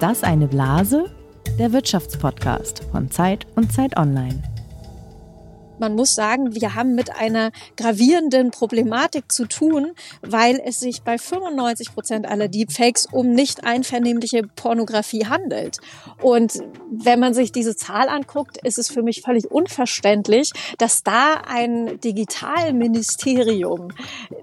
Ist das eine Blase? Der Wirtschaftspodcast von Zeit und Zeit Online. Man muss sagen, wir haben mit einer gravierenden Problematik zu tun, weil es sich bei 95 Prozent aller Deepfakes um nicht einvernehmliche Pornografie handelt. Und wenn man sich diese Zahl anguckt, ist es für mich völlig unverständlich, dass da ein Digitalministerium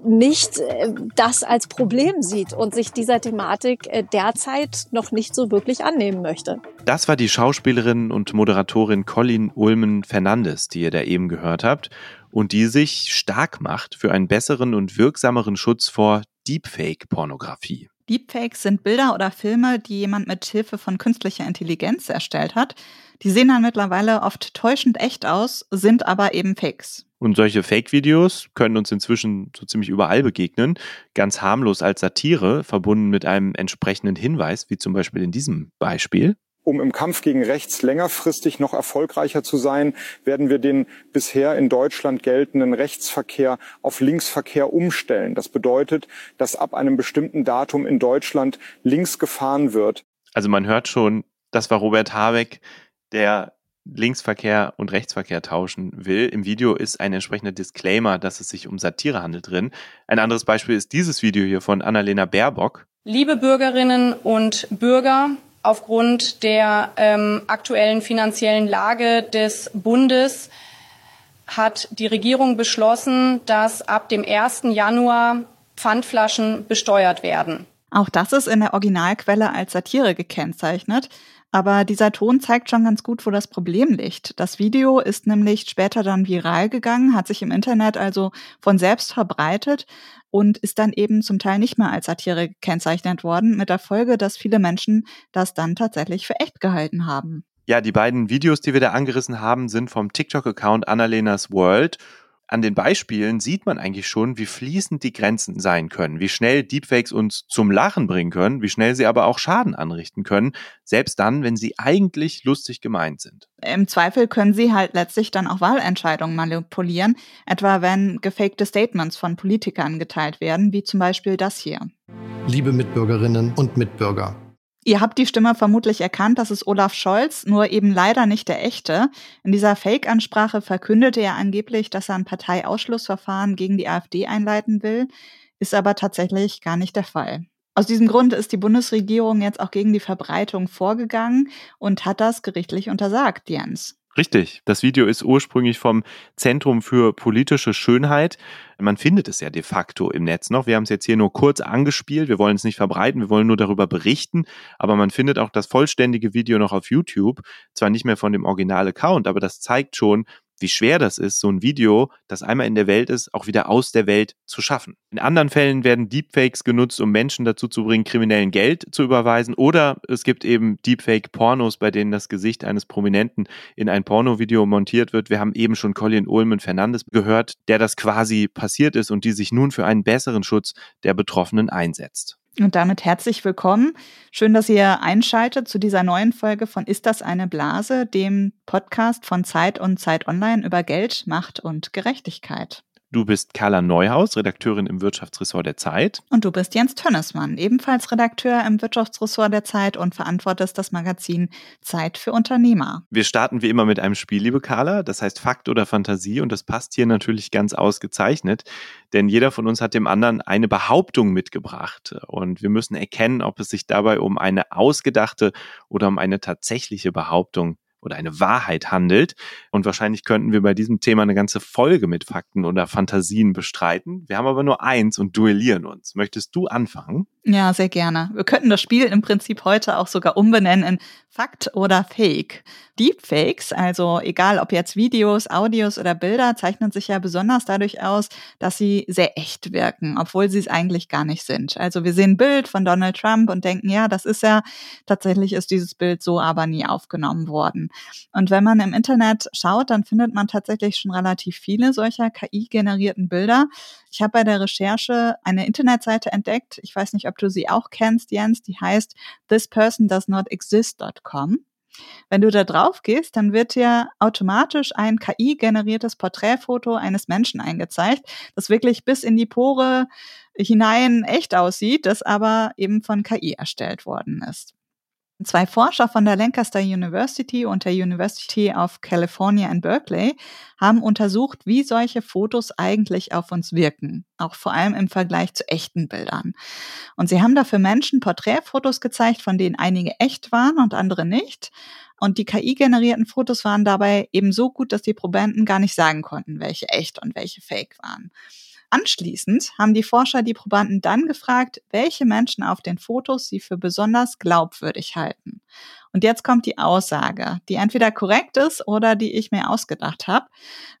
nicht äh, das als Problem sieht und sich dieser Thematik äh, derzeit noch nicht so wirklich annehmen möchte. Das war die Schauspielerin und Moderatorin Colin Ulmen Fernandes, die ihr da eben gehört habt und die sich stark macht für einen besseren und wirksameren Schutz vor Deepfake-Pornografie. Deepfakes sind Bilder oder Filme, die jemand mit Hilfe von künstlicher Intelligenz erstellt hat. Die sehen dann mittlerweile oft täuschend echt aus, sind aber eben Fakes. Und solche Fake-Videos können uns inzwischen so ziemlich überall begegnen, ganz harmlos als Satire, verbunden mit einem entsprechenden Hinweis, wie zum Beispiel in diesem Beispiel. Um im Kampf gegen rechts längerfristig noch erfolgreicher zu sein, werden wir den bisher in Deutschland geltenden Rechtsverkehr auf Linksverkehr umstellen. Das bedeutet, dass ab einem bestimmten Datum in Deutschland links gefahren wird. Also man hört schon, das war Robert Habeck, der Linksverkehr und Rechtsverkehr tauschen will. Im Video ist ein entsprechender Disclaimer, dass es sich um Satire handelt drin. Ein anderes Beispiel ist dieses Video hier von Annalena Baerbock. Liebe Bürgerinnen und Bürger, aufgrund der ähm, aktuellen finanziellen Lage des Bundes hat die Regierung beschlossen, dass ab dem 1. Januar Pfandflaschen besteuert werden. Auch das ist in der Originalquelle als Satire gekennzeichnet. Aber dieser Ton zeigt schon ganz gut, wo das Problem liegt. Das Video ist nämlich später dann viral gegangen, hat sich im Internet also von selbst verbreitet und ist dann eben zum Teil nicht mehr als Satire gekennzeichnet worden, mit der Folge, dass viele Menschen das dann tatsächlich für echt gehalten haben. Ja, die beiden Videos, die wir da angerissen haben, sind vom TikTok-Account Annalenas World an den Beispielen sieht man eigentlich schon, wie fließend die Grenzen sein können, wie schnell Deepfakes uns zum Lachen bringen können, wie schnell sie aber auch Schaden anrichten können, selbst dann, wenn sie eigentlich lustig gemeint sind. Im Zweifel können sie halt letztlich dann auch Wahlentscheidungen manipulieren, etwa wenn gefakte Statements von Politikern geteilt werden, wie zum Beispiel das hier. Liebe Mitbürgerinnen und Mitbürger. Ihr habt die Stimme vermutlich erkannt, das ist Olaf Scholz, nur eben leider nicht der echte. In dieser Fake-Ansprache verkündete er angeblich, dass er ein Parteiausschlussverfahren gegen die AfD einleiten will, ist aber tatsächlich gar nicht der Fall. Aus diesem Grund ist die Bundesregierung jetzt auch gegen die Verbreitung vorgegangen und hat das gerichtlich untersagt, Jens. Richtig. Das Video ist ursprünglich vom Zentrum für politische Schönheit. Man findet es ja de facto im Netz noch. Wir haben es jetzt hier nur kurz angespielt. Wir wollen es nicht verbreiten. Wir wollen nur darüber berichten. Aber man findet auch das vollständige Video noch auf YouTube. Zwar nicht mehr von dem Original-Account, aber das zeigt schon, wie schwer das ist, so ein Video, das einmal in der Welt ist, auch wieder aus der Welt zu schaffen. In anderen Fällen werden Deepfakes genutzt, um Menschen dazu zu bringen, kriminellen Geld zu überweisen. Oder es gibt eben Deepfake-Pornos, bei denen das Gesicht eines Prominenten in ein Pornovideo montiert wird. Wir haben eben schon Colin Ulmen Fernandes gehört, der das quasi passiert ist und die sich nun für einen besseren Schutz der Betroffenen einsetzt. Und damit herzlich willkommen. Schön, dass ihr einschaltet zu dieser neuen Folge von Ist das eine Blase, dem Podcast von Zeit und Zeit Online über Geld, Macht und Gerechtigkeit. Du bist Carla Neuhaus, Redakteurin im Wirtschaftsressort der Zeit. Und du bist Jens Tönnesmann, ebenfalls Redakteur im Wirtschaftsressort der Zeit und verantwortest das Magazin Zeit für Unternehmer. Wir starten wie immer mit einem Spiel, liebe Carla, das heißt Fakt oder Fantasie und das passt hier natürlich ganz ausgezeichnet, denn jeder von uns hat dem anderen eine Behauptung mitgebracht und wir müssen erkennen, ob es sich dabei um eine ausgedachte oder um eine tatsächliche Behauptung oder eine Wahrheit handelt. Und wahrscheinlich könnten wir bei diesem Thema eine ganze Folge mit Fakten oder Fantasien bestreiten. Wir haben aber nur eins und duellieren uns. Möchtest du anfangen? Ja, sehr gerne. Wir könnten das Spiel im Prinzip heute auch sogar umbenennen in Fakt oder Fake. Deepfakes, also egal ob jetzt Videos, Audios oder Bilder, zeichnen sich ja besonders dadurch aus, dass sie sehr echt wirken, obwohl sie es eigentlich gar nicht sind. Also wir sehen ein Bild von Donald Trump und denken, ja, das ist ja, tatsächlich ist dieses Bild so aber nie aufgenommen worden. Und wenn man im Internet schaut, dann findet man tatsächlich schon relativ viele solcher KI-generierten Bilder. Ich habe bei der Recherche eine Internetseite entdeckt. Ich weiß nicht, ob du sie auch kennst, Jens. Die heißt thispersondoesnotexist.com. Wenn du da drauf gehst, dann wird dir automatisch ein KI-generiertes Porträtfoto eines Menschen eingezeigt, das wirklich bis in die Pore hinein echt aussieht, das aber eben von KI erstellt worden ist. Zwei Forscher von der Lancaster University und der University of California in Berkeley haben untersucht, wie solche Fotos eigentlich auf uns wirken, auch vor allem im Vergleich zu echten Bildern. Und sie haben dafür Menschen Porträtfotos gezeigt, von denen einige echt waren und andere nicht. Und die KI-generierten Fotos waren dabei eben so gut, dass die Probanden gar nicht sagen konnten, welche echt und welche fake waren. Anschließend haben die Forscher die Probanden dann gefragt, welche Menschen auf den Fotos sie für besonders glaubwürdig halten. Und jetzt kommt die Aussage, die entweder korrekt ist oder die ich mir ausgedacht habe.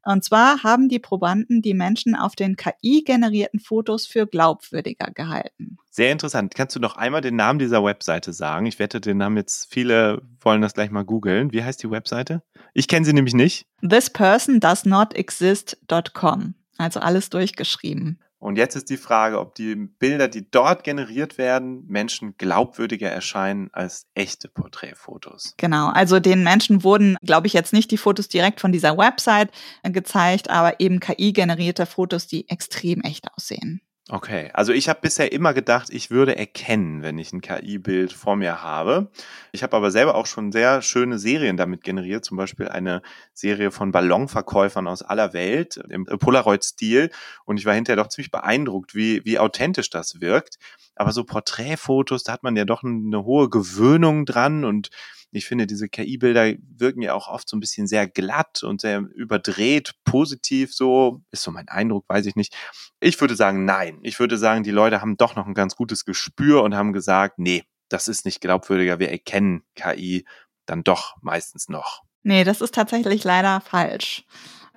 Und zwar haben die Probanden die Menschen auf den KI-generierten Fotos für glaubwürdiger gehalten. Sehr interessant. Kannst du noch einmal den Namen dieser Webseite sagen? Ich wette, den haben jetzt viele, wollen das gleich mal googeln. Wie heißt die Webseite? Ich kenne sie nämlich nicht. This person does not exist.com. Also alles durchgeschrieben. Und jetzt ist die Frage, ob die Bilder, die dort generiert werden, Menschen glaubwürdiger erscheinen als echte Porträtfotos. Genau, also den Menschen wurden, glaube ich, jetzt nicht die Fotos direkt von dieser Website äh, gezeigt, aber eben KI-generierte Fotos, die extrem echt aussehen. Okay, also ich habe bisher immer gedacht, ich würde erkennen, wenn ich ein KI-Bild vor mir habe. Ich habe aber selber auch schon sehr schöne Serien damit generiert, zum Beispiel eine Serie von Ballonverkäufern aus aller Welt im Polaroid-Stil. Und ich war hinterher doch ziemlich beeindruckt, wie, wie authentisch das wirkt. Aber so Porträtfotos, da hat man ja doch eine hohe Gewöhnung dran und ich finde, diese KI-Bilder wirken ja auch oft so ein bisschen sehr glatt und sehr überdreht, positiv so. Ist so mein Eindruck, weiß ich nicht. Ich würde sagen, nein. Ich würde sagen, die Leute haben doch noch ein ganz gutes Gespür und haben gesagt, nee, das ist nicht glaubwürdiger. Wir erkennen KI dann doch meistens noch. Nee, das ist tatsächlich leider falsch.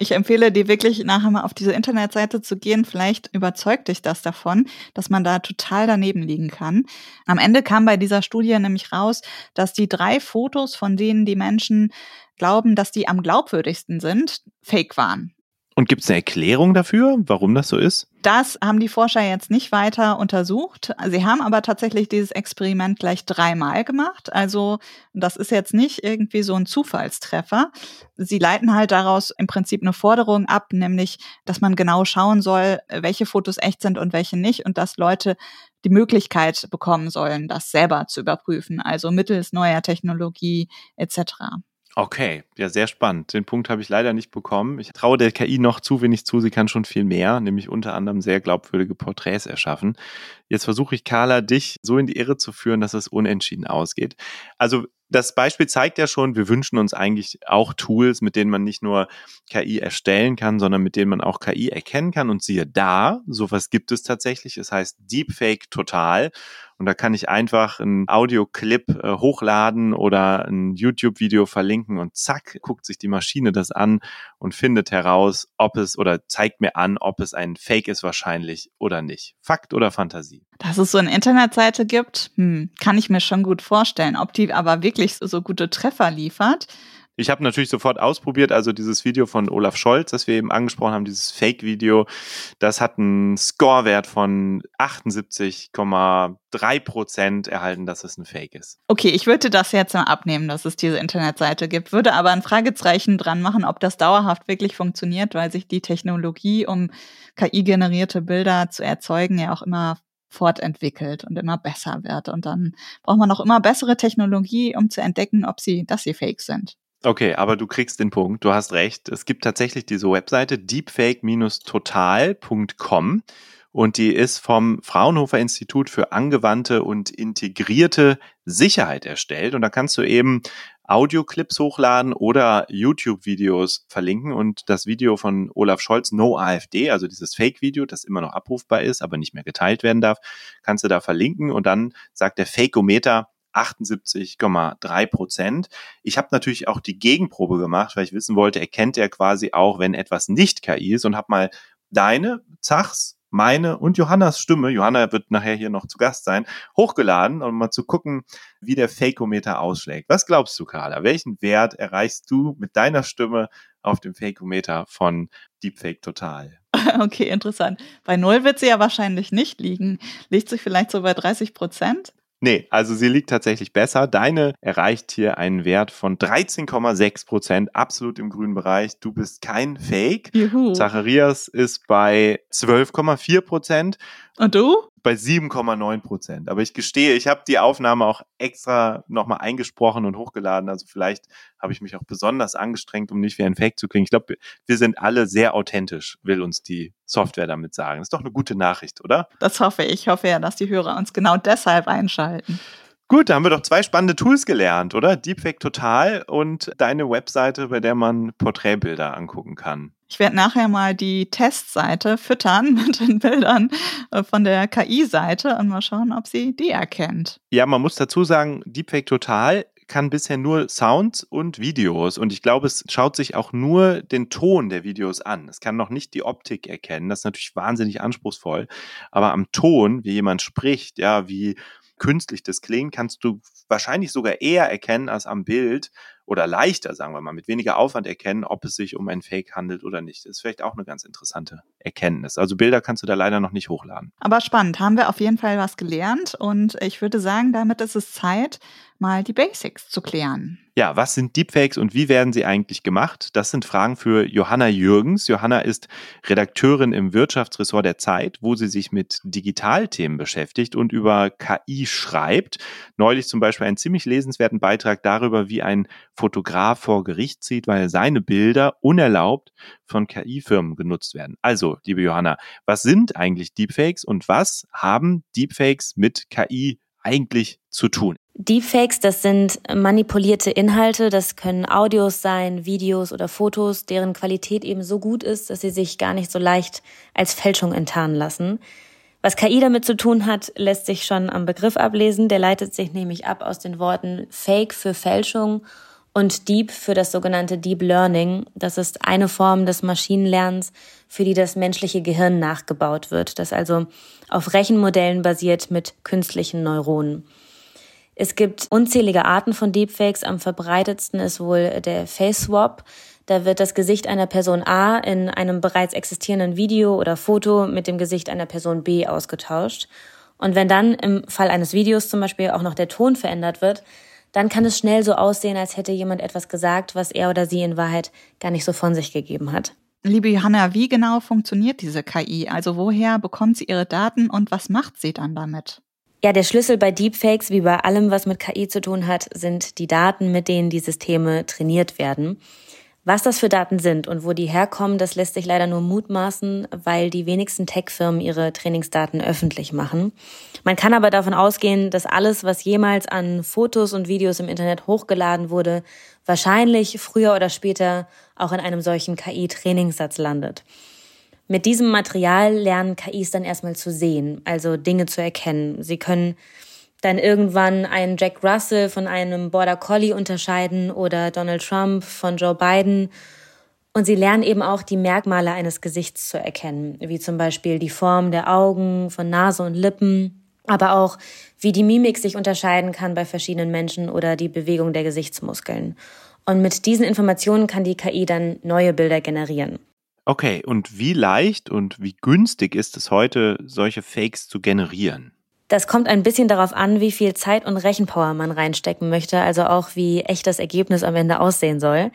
Ich empfehle dir wirklich nachher mal auf diese Internetseite zu gehen. Vielleicht überzeugt dich das davon, dass man da total daneben liegen kann. Am Ende kam bei dieser Studie nämlich raus, dass die drei Fotos, von denen die Menschen glauben, dass die am glaubwürdigsten sind, fake waren. Und gibt es eine Erklärung dafür, warum das so ist? Das haben die Forscher jetzt nicht weiter untersucht. Sie haben aber tatsächlich dieses Experiment gleich dreimal gemacht. Also das ist jetzt nicht irgendwie so ein Zufallstreffer. Sie leiten halt daraus im Prinzip eine Forderung ab, nämlich, dass man genau schauen soll, welche Fotos echt sind und welche nicht und dass Leute die Möglichkeit bekommen sollen, das selber zu überprüfen, also mittels neuer Technologie etc. Okay, ja, sehr spannend. Den Punkt habe ich leider nicht bekommen. Ich traue der KI noch zu wenig zu. Sie kann schon viel mehr, nämlich unter anderem sehr glaubwürdige Porträts erschaffen. Jetzt versuche ich, Carla, dich so in die Irre zu führen, dass es unentschieden ausgeht. Also das Beispiel zeigt ja schon, wir wünschen uns eigentlich auch Tools, mit denen man nicht nur KI erstellen kann, sondern mit denen man auch KI erkennen kann. Und siehe da, sowas gibt es tatsächlich. Es heißt Deepfake Total. Und da kann ich einfach einen Audioclip äh, hochladen oder ein YouTube-Video verlinken und zack, guckt sich die Maschine das an und findet heraus, ob es oder zeigt mir an, ob es ein Fake ist wahrscheinlich oder nicht. Fakt oder Fantasie? Dass es so eine Internetseite gibt, hm, kann ich mir schon gut vorstellen. Ob die aber wirklich so, so gute Treffer liefert, ich habe natürlich sofort ausprobiert, also dieses Video von Olaf Scholz, das wir eben angesprochen haben, dieses Fake-Video, das hat einen Scorewert von 78,3 Prozent erhalten, dass es ein Fake ist. Okay, ich würde das jetzt mal abnehmen, dass es diese Internetseite gibt, würde aber ein Fragezeichen dran machen, ob das dauerhaft wirklich funktioniert, weil sich die Technologie, um KI-generierte Bilder zu erzeugen, ja auch immer fortentwickelt und immer besser wird. Und dann braucht man auch immer bessere Technologie, um zu entdecken, ob sie, dass sie fake sind. Okay, aber du kriegst den Punkt. Du hast recht. Es gibt tatsächlich diese Webseite deepfake-total.com und die ist vom Fraunhofer Institut für angewandte und integrierte Sicherheit erstellt. Und da kannst du eben Audioclips hochladen oder YouTube-Videos verlinken. Und das Video von Olaf Scholz, No AfD, also dieses Fake-Video, das immer noch abrufbar ist, aber nicht mehr geteilt werden darf, kannst du da verlinken. Und dann sagt der Fakeometer, 78,3 Prozent. Ich habe natürlich auch die Gegenprobe gemacht, weil ich wissen wollte, erkennt er quasi auch, wenn etwas nicht KI ist und habe mal deine, Zachs, meine und Johannas Stimme, Johanna wird nachher hier noch zu Gast sein, hochgeladen, um mal zu gucken, wie der Fakeometer ausschlägt. Was glaubst du, Carla? Welchen Wert erreichst du mit deiner Stimme auf dem Fakeometer von Deepfake Total? Okay, interessant. Bei Null wird sie ja wahrscheinlich nicht liegen. Liegt sich vielleicht so bei 30 Prozent? Nee, also sie liegt tatsächlich besser. Deine erreicht hier einen Wert von 13,6 Prozent, absolut im grünen Bereich. Du bist kein Fake. Juhu. Zacharias ist bei 12,4 Prozent. Und du? Bei 7,9 Prozent. Aber ich gestehe, ich habe die Aufnahme auch extra nochmal eingesprochen und hochgeladen. Also vielleicht habe ich mich auch besonders angestrengt, um nicht wie ein Fake zu klingen. Ich glaube, wir sind alle sehr authentisch, will uns die Software damit sagen. Das ist doch eine gute Nachricht, oder? Das hoffe ich. Ich hoffe ja, dass die Hörer uns genau deshalb einschalten. Gut, da haben wir doch zwei spannende Tools gelernt, oder? Deepfake Total und deine Webseite, bei der man Porträtbilder angucken kann. Ich werde nachher mal die Testseite füttern mit den Bildern äh, von der KI-Seite und mal schauen, ob sie die erkennt. Ja, man muss dazu sagen, Deepfake Total kann bisher nur Sounds und Videos und ich glaube, es schaut sich auch nur den Ton der Videos an. Es kann noch nicht die Optik erkennen. Das ist natürlich wahnsinnig anspruchsvoll. Aber am Ton, wie jemand spricht, ja, wie künstlich das klingt, kannst du wahrscheinlich sogar eher erkennen als am Bild oder leichter, sagen wir mal, mit weniger Aufwand erkennen, ob es sich um ein Fake handelt oder nicht. Das ist vielleicht auch eine ganz interessante Erkenntnis. Also Bilder kannst du da leider noch nicht hochladen. Aber spannend, haben wir auf jeden Fall was gelernt und ich würde sagen, damit ist es Zeit, mal die Basics zu klären. Ja, was sind Deepfakes und wie werden sie eigentlich gemacht? Das sind Fragen für Johanna Jürgens. Johanna ist Redakteurin im Wirtschaftsressort der Zeit, wo sie sich mit Digitalthemen beschäftigt und über KI schreibt. Neulich zum Beispiel einen ziemlich lesenswerten Beitrag darüber, wie ein Fotograf vor Gericht zieht, weil seine Bilder unerlaubt von KI-Firmen genutzt werden. Also, liebe Johanna, was sind eigentlich Deepfakes und was haben Deepfakes mit KI eigentlich zu tun? Deepfakes, das sind manipulierte Inhalte, das können Audios sein, Videos oder Fotos, deren Qualität eben so gut ist, dass sie sich gar nicht so leicht als Fälschung enttarnen lassen. Was KI damit zu tun hat, lässt sich schon am Begriff ablesen. Der leitet sich nämlich ab aus den Worten Fake für Fälschung und Deep für das sogenannte Deep Learning. Das ist eine Form des Maschinenlernens, für die das menschliche Gehirn nachgebaut wird, das also auf Rechenmodellen basiert mit künstlichen Neuronen. Es gibt unzählige Arten von Deepfakes. Am verbreitetsten ist wohl der Face Swap. Da wird das Gesicht einer Person A in einem bereits existierenden Video oder Foto mit dem Gesicht einer Person B ausgetauscht. Und wenn dann im Fall eines Videos zum Beispiel auch noch der Ton verändert wird, dann kann es schnell so aussehen, als hätte jemand etwas gesagt, was er oder sie in Wahrheit gar nicht so von sich gegeben hat. Liebe Johanna, wie genau funktioniert diese KI? Also woher bekommt sie ihre Daten und was macht sie dann damit? Ja, der Schlüssel bei Deepfakes, wie bei allem, was mit KI zu tun hat, sind die Daten, mit denen die Systeme trainiert werden. Was das für Daten sind und wo die herkommen, das lässt sich leider nur mutmaßen, weil die wenigsten Tech-Firmen ihre Trainingsdaten öffentlich machen. Man kann aber davon ausgehen, dass alles, was jemals an Fotos und Videos im Internet hochgeladen wurde, wahrscheinlich früher oder später auch in einem solchen KI-Trainingssatz landet. Mit diesem Material lernen KIs dann erstmal zu sehen, also Dinge zu erkennen. Sie können dann irgendwann einen Jack Russell von einem Border Collie unterscheiden oder Donald Trump von Joe Biden. Und sie lernen eben auch die Merkmale eines Gesichts zu erkennen, wie zum Beispiel die Form der Augen, von Nase und Lippen, aber auch wie die Mimik sich unterscheiden kann bei verschiedenen Menschen oder die Bewegung der Gesichtsmuskeln. Und mit diesen Informationen kann die KI dann neue Bilder generieren. Okay, und wie leicht und wie günstig ist es heute, solche Fakes zu generieren? Das kommt ein bisschen darauf an, wie viel Zeit und Rechenpower man reinstecken möchte, also auch wie echt das Ergebnis am Ende aussehen soll.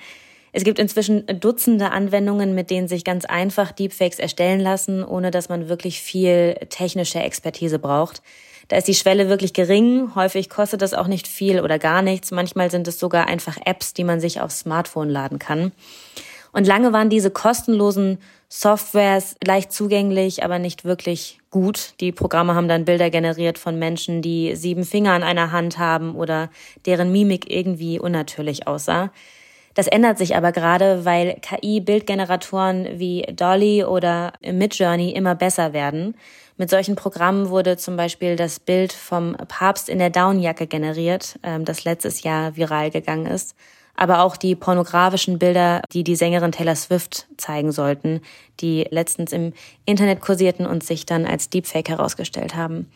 Es gibt inzwischen Dutzende Anwendungen, mit denen sich ganz einfach Deepfakes erstellen lassen, ohne dass man wirklich viel technische Expertise braucht. Da ist die Schwelle wirklich gering. Häufig kostet das auch nicht viel oder gar nichts. Manchmal sind es sogar einfach Apps, die man sich aufs Smartphone laden kann. Und lange waren diese kostenlosen Softwares leicht zugänglich, aber nicht wirklich gut. Die Programme haben dann Bilder generiert von Menschen, die sieben Finger an einer Hand haben oder deren Mimik irgendwie unnatürlich aussah. Das ändert sich aber gerade, weil KI-Bildgeneratoren wie Dolly oder Midjourney immer besser werden. Mit solchen Programmen wurde zum Beispiel das Bild vom Papst in der Downjacke generiert, ähm, das letztes Jahr viral gegangen ist aber auch die pornografischen Bilder, die die Sängerin Taylor Swift zeigen sollten, die letztens im Internet kursierten und sich dann als Deepfake herausgestellt haben.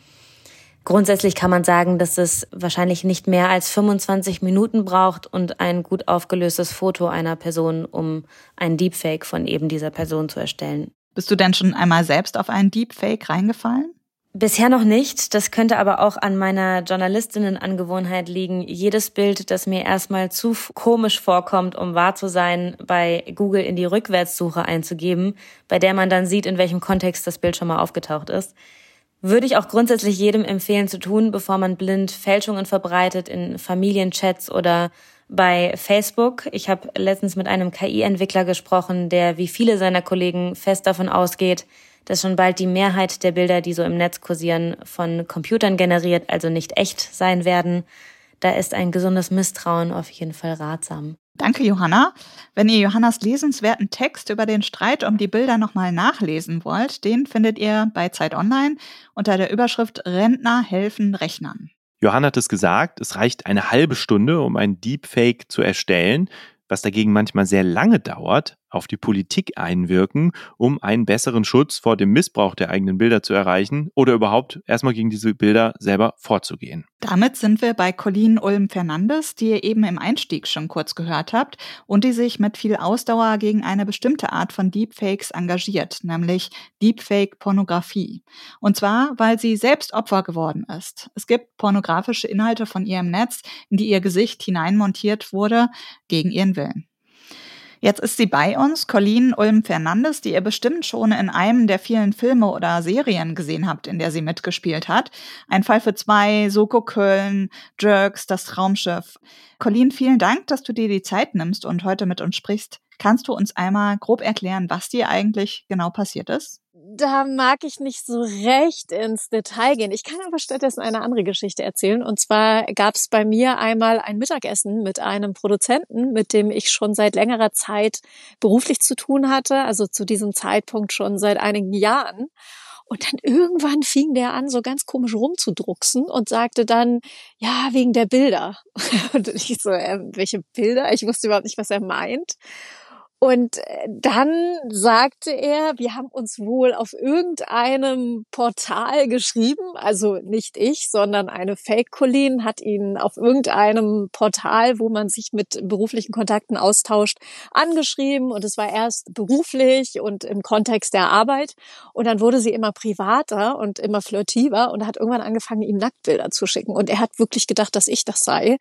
Grundsätzlich kann man sagen, dass es wahrscheinlich nicht mehr als 25 Minuten braucht und ein gut aufgelöstes Foto einer Person, um ein Deepfake von eben dieser Person zu erstellen. Bist du denn schon einmal selbst auf einen Deepfake reingefallen? Bisher noch nicht. Das könnte aber auch an meiner Journalistinnenangewohnheit liegen, jedes Bild, das mir erstmal zu komisch vorkommt, um wahr zu sein, bei Google in die Rückwärtssuche einzugeben, bei der man dann sieht, in welchem Kontext das Bild schon mal aufgetaucht ist. Würde ich auch grundsätzlich jedem empfehlen zu tun, bevor man blind Fälschungen verbreitet in Familienchats oder bei Facebook. Ich habe letztens mit einem KI-Entwickler gesprochen, der wie viele seiner Kollegen fest davon ausgeht, dass schon bald die Mehrheit der Bilder, die so im Netz kursieren, von Computern generiert, also nicht echt sein werden. Da ist ein gesundes Misstrauen auf jeden Fall ratsam. Danke, Johanna. Wenn ihr Johannas lesenswerten Text über den Streit um die Bilder nochmal nachlesen wollt, den findet ihr bei Zeit Online unter der Überschrift Rentner helfen Rechnern. Johanna hat es gesagt, es reicht eine halbe Stunde, um ein Deepfake zu erstellen was dagegen manchmal sehr lange dauert, auf die Politik einwirken, um einen besseren Schutz vor dem Missbrauch der eigenen Bilder zu erreichen oder überhaupt erstmal gegen diese Bilder selber vorzugehen. Damit sind wir bei Colleen Ulm-Fernandes, die ihr eben im Einstieg schon kurz gehört habt und die sich mit viel Ausdauer gegen eine bestimmte Art von Deepfakes engagiert, nämlich Deepfake-Pornografie. Und zwar, weil sie selbst Opfer geworden ist. Es gibt pornografische Inhalte von ihr im Netz, in die ihr Gesicht hineinmontiert wurde, gegen ihren Willen. Jetzt ist sie bei uns, Colleen Ulm-Fernandes, die ihr bestimmt schon in einem der vielen Filme oder Serien gesehen habt, in der sie mitgespielt hat. Ein Fall für zwei, Soko Köln, Jerks, das Traumschiff. Colleen, vielen Dank, dass du dir die Zeit nimmst und heute mit uns sprichst. Kannst du uns einmal grob erklären, was dir eigentlich genau passiert ist? Da mag ich nicht so recht ins Detail gehen. Ich kann aber stattdessen eine andere Geschichte erzählen. Und zwar gab es bei mir einmal ein Mittagessen mit einem Produzenten, mit dem ich schon seit längerer Zeit beruflich zu tun hatte, also zu diesem Zeitpunkt schon seit einigen Jahren. Und dann irgendwann fing der an, so ganz komisch rumzudrucksen und sagte dann, ja, wegen der Bilder. Und ich so, äh, welche Bilder? Ich wusste überhaupt nicht, was er meint. Und äh, dann sagte er, wir haben uns wohl auf irgendeinem Portal geschrieben, also nicht ich, sondern eine Fake-Colleen hat ihn auf irgendeinem Portal, wo man sich mit beruflichen Kontakten austauscht, angeschrieben und es war erst beruflich und im Kontext der Arbeit und dann wurde sie immer privater und immer flirtiver und hat irgendwann angefangen, ihm Nacktbilder zu schicken und er hat wirklich gedacht, dass ich das sei.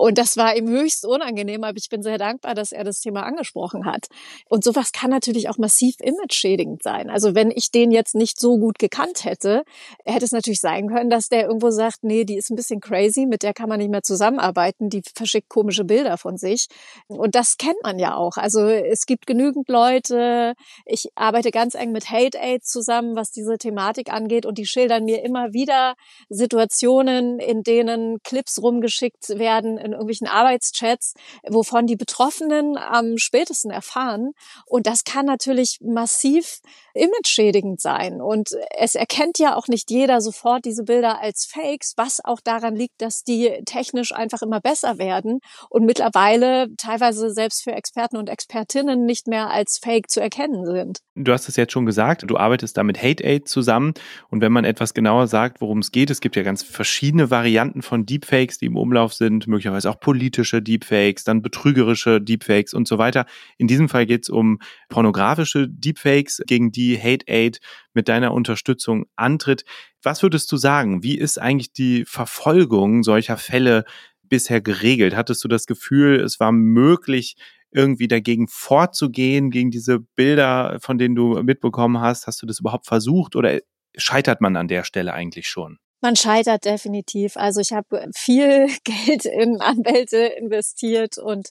Und das war ihm höchst unangenehm, aber ich bin sehr dankbar, dass er das Thema angesprochen hat. Und sowas kann natürlich auch massiv image-schädigend sein. Also wenn ich den jetzt nicht so gut gekannt hätte, hätte es natürlich sein können, dass der irgendwo sagt, nee, die ist ein bisschen crazy, mit der kann man nicht mehr zusammenarbeiten, die verschickt komische Bilder von sich. Und das kennt man ja auch. Also es gibt genügend Leute, ich arbeite ganz eng mit Hate Aid zusammen, was diese Thematik angeht und die schildern mir immer wieder Situationen, in denen Clips rumgeschickt werden, in irgendwelchen Arbeitschats, wovon die Betroffenen am spätesten erfahren. Und das kann natürlich massiv image-schädigend sein. Und es erkennt ja auch nicht jeder sofort diese Bilder als Fakes, was auch daran liegt, dass die technisch einfach immer besser werden und mittlerweile teilweise selbst für Experten und Expertinnen nicht mehr als Fake zu erkennen sind. Du hast es jetzt schon gesagt, du arbeitest da mit Hate Aid zusammen. Und wenn man etwas genauer sagt, worum es geht, es gibt ja ganz verschiedene Varianten von Deepfakes, die im Umlauf sind, möglicherweise auch politische Deepfakes, dann betrügerische Deepfakes und so weiter. In diesem Fall geht es um pornografische Deepfakes, gegen die Hate Aid mit deiner Unterstützung antritt. Was würdest du sagen? Wie ist eigentlich die Verfolgung solcher Fälle bisher geregelt? Hattest du das Gefühl, es war möglich, irgendwie dagegen vorzugehen, gegen diese Bilder, von denen du mitbekommen hast? Hast du das überhaupt versucht oder scheitert man an der Stelle eigentlich schon? Man scheitert definitiv. Also ich habe viel Geld in Anwälte investiert und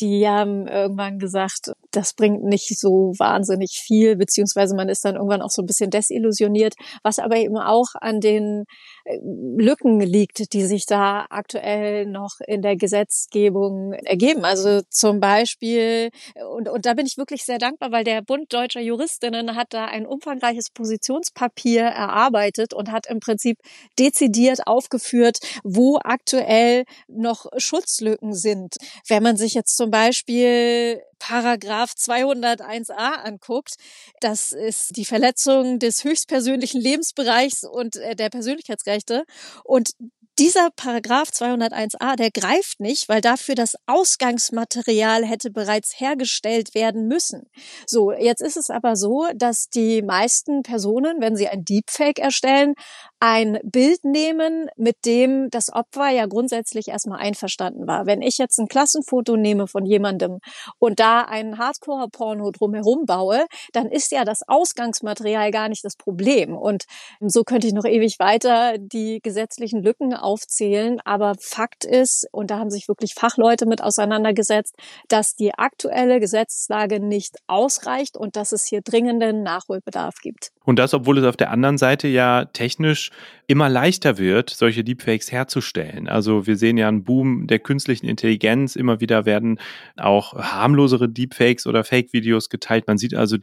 die haben irgendwann gesagt, das bringt nicht so wahnsinnig viel, beziehungsweise man ist dann irgendwann auch so ein bisschen desillusioniert, was aber eben auch an den äh, Lücken liegt, die sich da aktuell noch in der Gesetzgebung ergeben. Also zum Beispiel, und, und da bin ich wirklich sehr dankbar, weil der Bund deutscher Juristinnen hat da ein umfangreiches Positionspapier erarbeitet und hat im Prinzip dezidiert aufgeführt, wo aktuell noch Schutzlücken sind. Wenn man sich jetzt zum Beispiel Paragraph 201a anguckt, das ist die Verletzung des höchstpersönlichen Lebensbereichs und äh, der Persönlichkeitsrechte. Und dieser Paragraph 201a, der greift nicht, weil dafür das Ausgangsmaterial hätte bereits hergestellt werden müssen. So, jetzt ist es aber so, dass die meisten Personen, wenn sie ein Deepfake erstellen, ein Bild nehmen, mit dem das Opfer ja grundsätzlich erstmal einverstanden war. Wenn ich jetzt ein Klassenfoto nehme von jemandem und da einen Hardcore-Porno drumherum baue, dann ist ja das Ausgangsmaterial gar nicht das Problem. Und so könnte ich noch ewig weiter die gesetzlichen Lücken aufzählen. Aber Fakt ist, und da haben sich wirklich Fachleute mit auseinandergesetzt, dass die aktuelle Gesetzeslage nicht ausreicht und dass es hier dringenden Nachholbedarf gibt. Und das, obwohl es auf der anderen Seite ja technisch immer leichter wird, solche Deepfakes herzustellen. Also wir sehen ja einen Boom der künstlichen Intelligenz. Immer wieder werden auch harmlosere Deepfakes oder Fake-Videos geteilt. Man sieht also,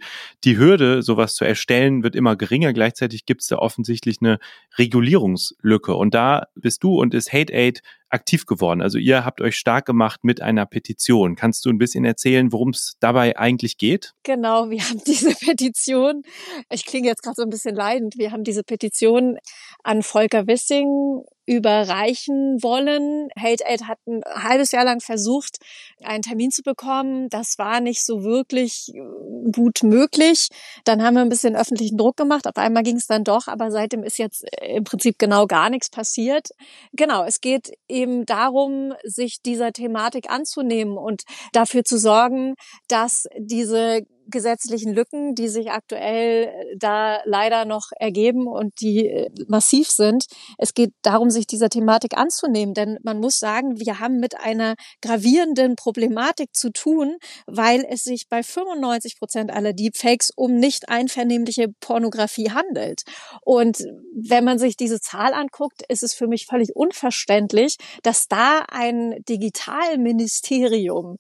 die Hürde, sowas zu erstellen, wird immer geringer. Gleichzeitig gibt es da offensichtlich eine Regulierungslücke. Und da bist du und ist Hate Aid aktiv geworden. Also ihr habt euch stark gemacht mit einer Petition. Kannst du ein bisschen erzählen, worum es dabei eigentlich geht? Genau, wir haben diese Petition, ich klinge jetzt gerade so ein bisschen leidend, wir haben diese Petition an Volker Wissing überreichen wollen. Hate Aid hat ein halbes Jahr lang versucht, einen Termin zu bekommen. Das war nicht so wirklich äh, gut möglich. Dann haben wir ein bisschen öffentlichen Druck gemacht. Auf einmal ging es dann doch, aber seitdem ist jetzt äh, im Prinzip genau gar nichts passiert. Genau, es geht eben darum, sich dieser Thematik anzunehmen und dafür zu sorgen, dass diese gesetzlichen Lücken, die sich aktuell äh, da leider noch ergeben und die äh, massiv sind. Es geht darum, sich dieser Thematik anzunehmen, denn man muss sagen, wir haben mit einer gravierenden Problematik zu tun, weil es sich bei 95 Prozent aller Deepfakes um nicht einvernehmliche Pornografie handelt. Und wenn man sich diese Zahl anguckt, ist es für mich völlig unverständlich, dass da ein Digitalministerium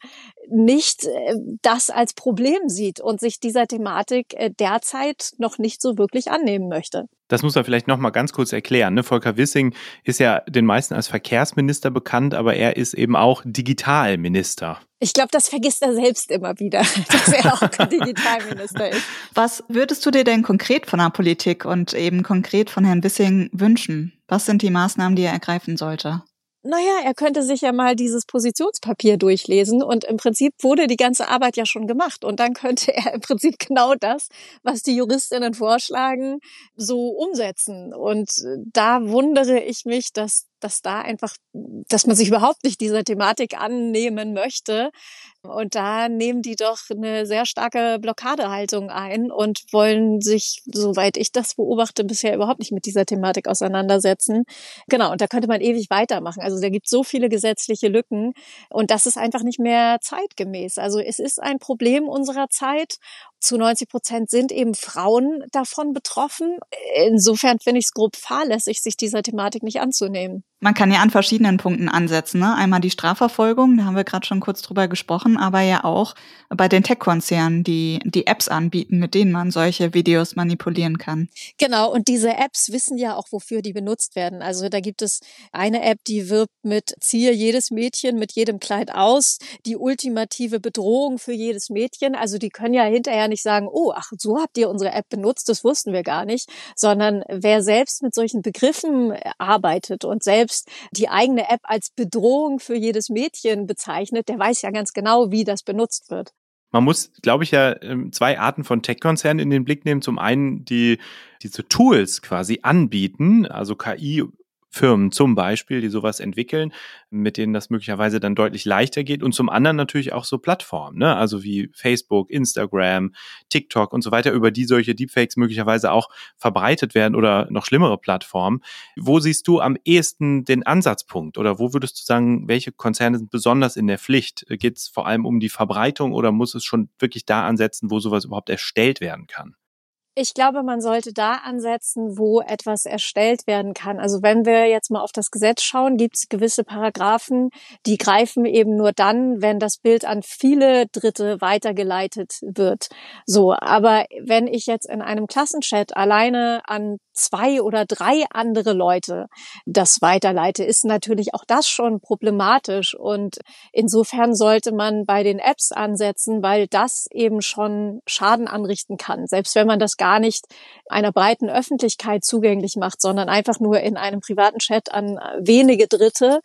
nicht äh, das als Problem sieht und sich dieser Thematik äh, derzeit noch nicht so wirklich annehmen möchte. Das muss er vielleicht noch mal ganz kurz erklären. Ne? Volker Wissing ist ja den meisten als Verkehrsminister bekannt, aber er ist eben auch Digitalminister. Ich glaube, das vergisst er selbst immer wieder, dass er auch Digitalminister ist. Was würdest du dir denn konkret von der Politik und eben konkret von Herrn Wissing wünschen? Was sind die Maßnahmen, die er ergreifen sollte? Naja, er könnte sich ja mal dieses Positionspapier durchlesen und im Prinzip wurde die ganze Arbeit ja schon gemacht und dann könnte er im Prinzip genau das, was die Juristinnen vorschlagen, so umsetzen. Und da wundere ich mich, dass dass da einfach, dass man sich überhaupt nicht dieser Thematik annehmen möchte. Und da nehmen die doch eine sehr starke Blockadehaltung ein und wollen sich, soweit ich das beobachte, bisher überhaupt nicht mit dieser Thematik auseinandersetzen. Genau, und da könnte man ewig weitermachen. Also da gibt so viele gesetzliche Lücken und das ist einfach nicht mehr zeitgemäß. Also es ist ein Problem unserer Zeit zu 90 Prozent sind eben Frauen davon betroffen. Insofern finde ich es grob fahrlässig, sich dieser Thematik nicht anzunehmen. Man kann ja an verschiedenen Punkten ansetzen. Ne? Einmal die Strafverfolgung, da haben wir gerade schon kurz drüber gesprochen, aber ja auch bei den Tech-Konzernen, die die Apps anbieten, mit denen man solche Videos manipulieren kann. Genau, und diese Apps wissen ja auch, wofür die benutzt werden. Also da gibt es eine App, die wirbt mit ziehe jedes Mädchen mit jedem Kleid aus, die ultimative Bedrohung für jedes Mädchen. Also die können ja hinterher nicht sagen, oh, ach, so habt ihr unsere App benutzt, das wussten wir gar nicht, sondern wer selbst mit solchen Begriffen arbeitet und selbst die eigene App als Bedrohung für jedes Mädchen bezeichnet, der weiß ja ganz genau, wie das benutzt wird. Man muss, glaube ich, ja ähm, zwei Arten von Tech-Konzernen in den Blick nehmen. Zum einen die diese Tools quasi anbieten, also KI Firmen zum Beispiel, die sowas entwickeln, mit denen das möglicherweise dann deutlich leichter geht. Und zum anderen natürlich auch so Plattformen, ne? also wie Facebook, Instagram, TikTok und so weiter, über die solche Deepfakes möglicherweise auch verbreitet werden oder noch schlimmere Plattformen. Wo siehst du am ehesten den Ansatzpunkt oder wo würdest du sagen, welche Konzerne sind besonders in der Pflicht? Geht es vor allem um die Verbreitung oder muss es schon wirklich da ansetzen, wo sowas überhaupt erstellt werden kann? Ich glaube, man sollte da ansetzen, wo etwas erstellt werden kann. Also wenn wir jetzt mal auf das Gesetz schauen, gibt es gewisse Paragraphen, die greifen eben nur dann, wenn das Bild an viele Dritte weitergeleitet wird. So, aber wenn ich jetzt in einem Klassenchat alleine an zwei oder drei andere Leute das weiterleite, ist natürlich auch das schon problematisch. Und insofern sollte man bei den Apps ansetzen, weil das eben schon Schaden anrichten kann, selbst wenn man das gar nicht einer breiten Öffentlichkeit zugänglich macht, sondern einfach nur in einem privaten Chat an wenige Dritte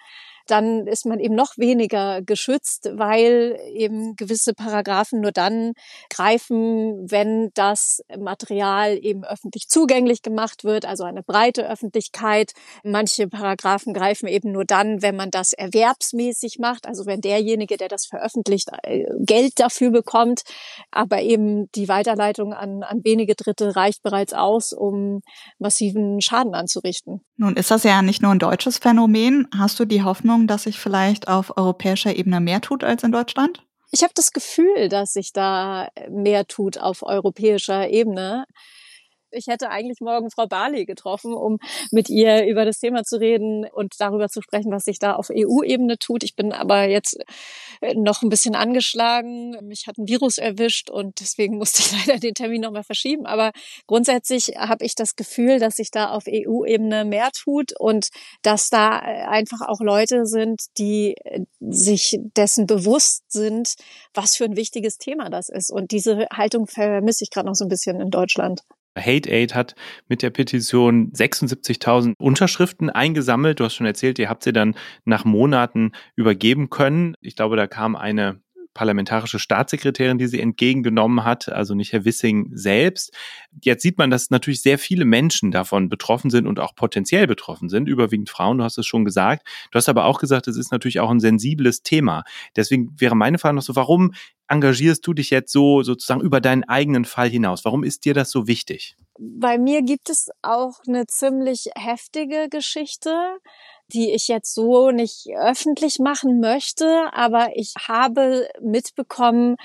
dann ist man eben noch weniger geschützt, weil eben gewisse Paragraphen nur dann greifen, wenn das Material eben öffentlich zugänglich gemacht wird, also eine breite Öffentlichkeit. Manche Paragraphen greifen eben nur dann, wenn man das erwerbsmäßig macht, also wenn derjenige, der das veröffentlicht, äh, Geld dafür bekommt. Aber eben die Weiterleitung an, an wenige Dritte reicht bereits aus, um massiven Schaden anzurichten. Nun ist das ja nicht nur ein deutsches Phänomen. Hast du die Hoffnung, dass sich vielleicht auf europäischer Ebene mehr tut als in Deutschland? Ich habe das Gefühl, dass sich da mehr tut auf europäischer Ebene. Ich hätte eigentlich morgen Frau Barley getroffen, um mit ihr über das Thema zu reden und darüber zu sprechen, was sich da auf EU-Ebene tut. Ich bin aber jetzt äh, noch ein bisschen angeschlagen. Mich hat ein Virus erwischt und deswegen musste ich leider den Termin nochmal verschieben. Aber grundsätzlich habe ich das Gefühl, dass sich da auf EU-Ebene mehr tut und dass da äh, einfach auch Leute sind, die äh, sich dessen bewusst sind, was für ein wichtiges Thema das ist. Und diese Haltung vermisse ich gerade noch so ein bisschen in Deutschland. Hate Aid hat mit der Petition 76.000 Unterschriften eingesammelt. Du hast schon erzählt, ihr habt sie dann nach Monaten übergeben können. Ich glaube, da kam eine parlamentarische Staatssekretärin, die sie entgegengenommen hat, also nicht Herr Wissing selbst. Jetzt sieht man, dass natürlich sehr viele Menschen davon betroffen sind und auch potenziell betroffen sind, überwiegend Frauen, du hast es schon gesagt. Du hast aber auch gesagt, es ist natürlich auch ein sensibles Thema. Deswegen wäre meine Frage noch so, warum engagierst du dich jetzt so sozusagen über deinen eigenen Fall hinaus? Warum ist dir das so wichtig? Bei mir gibt es auch eine ziemlich heftige Geschichte die ich jetzt so nicht öffentlich machen möchte, aber ich habe mitbekommen,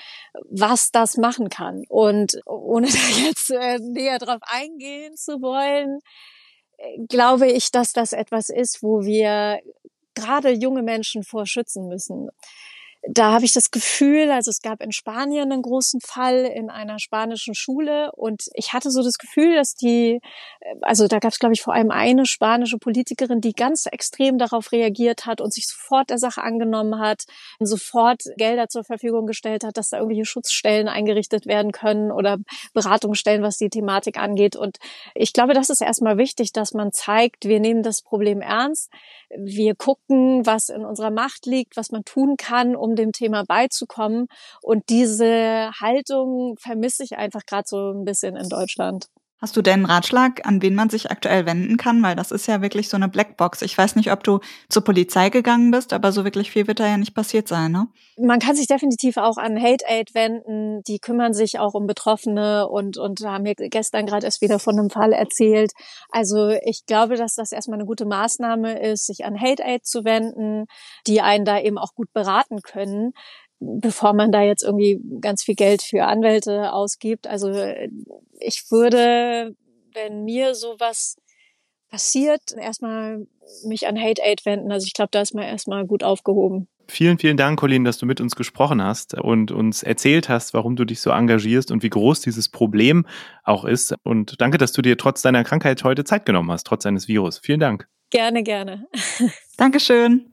was das machen kann. Und ohne da jetzt äh, näher drauf eingehen zu wollen, glaube ich, dass das etwas ist, wo wir gerade junge Menschen vor schützen müssen da habe ich das Gefühl, also es gab in Spanien einen großen Fall in einer spanischen Schule und ich hatte so das Gefühl, dass die, äh, also da gab es glaube ich vor allem eine spanische Politikerin, die ganz extrem darauf reagiert hat und sich sofort der Sache angenommen hat, sofort Gelder zur Verfügung gestellt hat, dass da irgendwelche Schutzstellen eingerichtet werden können oder Beratungsstellen, was die Thematik angeht. Und ich glaube, das ist erstmal wichtig, dass man zeigt, wir nehmen das Problem ernst, wir gucken, was in unserer Macht liegt, was man tun kann, um dem Thema beizukommen. Und diese Haltung vermisse ich einfach gerade so ein bisschen in Deutschland. Hast du denn einen Ratschlag, an wen man sich aktuell wenden kann? Weil das ist ja wirklich so eine Blackbox. Ich weiß nicht, ob du zur Polizei gegangen bist, aber so wirklich viel wird da ja nicht passiert sein, ne? Man kann sich definitiv auch an Hate Aid wenden. Die kümmern sich auch um Betroffene und, und haben mir gestern gerade erst wieder von einem Fall erzählt. Also ich glaube, dass das erstmal eine gute Maßnahme ist, sich an Hate Aid zu wenden, die einen da eben auch gut beraten können bevor man da jetzt irgendwie ganz viel Geld für Anwälte ausgibt. Also ich würde, wenn mir sowas passiert, erstmal mich an Hate Aid wenden. Also ich glaube, da ist man erstmal gut aufgehoben. Vielen, vielen Dank, Colin, dass du mit uns gesprochen hast und uns erzählt hast, warum du dich so engagierst und wie groß dieses Problem auch ist. Und danke, dass du dir trotz deiner Krankheit heute Zeit genommen hast, trotz eines Virus. Vielen Dank. Gerne, gerne. Dankeschön.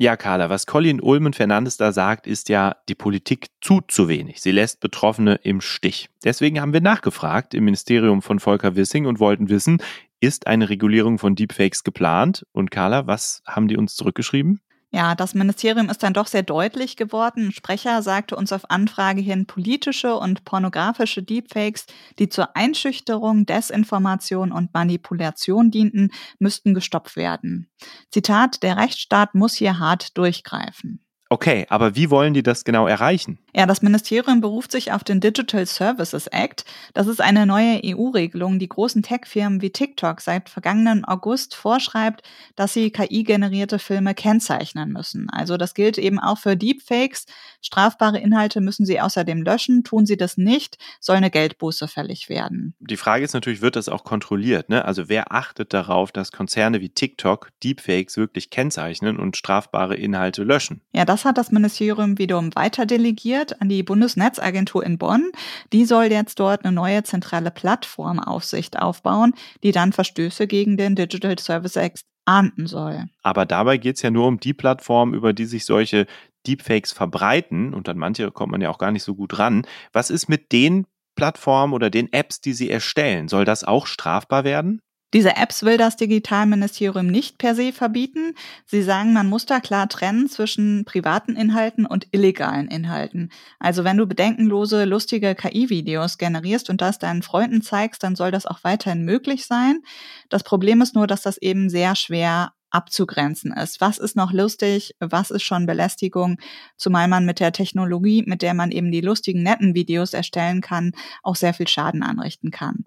Ja, Carla, was Colin Ulmen Fernandes da sagt, ist ja, die Politik tut zu wenig. Sie lässt Betroffene im Stich. Deswegen haben wir nachgefragt im Ministerium von Volker Wissing und wollten wissen, ist eine Regulierung von Deepfakes geplant? Und Carla, was haben die uns zurückgeschrieben? Ja, das Ministerium ist dann doch sehr deutlich geworden. Ein Sprecher sagte uns auf Anfrage hin, politische und pornografische Deepfakes, die zur Einschüchterung, Desinformation und Manipulation dienten, müssten gestoppt werden. Zitat, der Rechtsstaat muss hier hart durchgreifen. Okay, aber wie wollen die das genau erreichen? Ja, das Ministerium beruft sich auf den Digital Services Act. Das ist eine neue EU-Regelung, die großen Tech-Firmen wie TikTok seit vergangenen August vorschreibt, dass sie KI-generierte Filme kennzeichnen müssen. Also das gilt eben auch für Deepfakes. Strafbare Inhalte müssen sie außerdem löschen. Tun sie das nicht, soll eine Geldbuße fällig werden. Die Frage ist natürlich, wird das auch kontrolliert? Ne? Also wer achtet darauf, dass Konzerne wie TikTok Deepfakes wirklich kennzeichnen und strafbare Inhalte löschen? Ja, das hat das Ministerium wiederum weiter delegiert an die Bundesnetzagentur in Bonn. Die soll jetzt dort eine neue zentrale Plattformaufsicht aufbauen, die dann Verstöße gegen den Digital Service Act ahnden soll. Aber dabei geht es ja nur um die Plattform, über die sich solche Deepfakes verbreiten und an manche kommt man ja auch gar nicht so gut ran. Was ist mit den Plattformen oder den Apps, die sie erstellen? Soll das auch strafbar werden? Diese Apps will das Digitalministerium nicht per se verbieten. Sie sagen, man muss da klar trennen zwischen privaten Inhalten und illegalen Inhalten. Also wenn du bedenkenlose, lustige KI-Videos generierst und das deinen Freunden zeigst, dann soll das auch weiterhin möglich sein. Das Problem ist nur, dass das eben sehr schwer abzugrenzen ist. Was ist noch lustig? Was ist schon Belästigung? Zumal man mit der Technologie, mit der man eben die lustigen, netten Videos erstellen kann, auch sehr viel Schaden anrichten kann.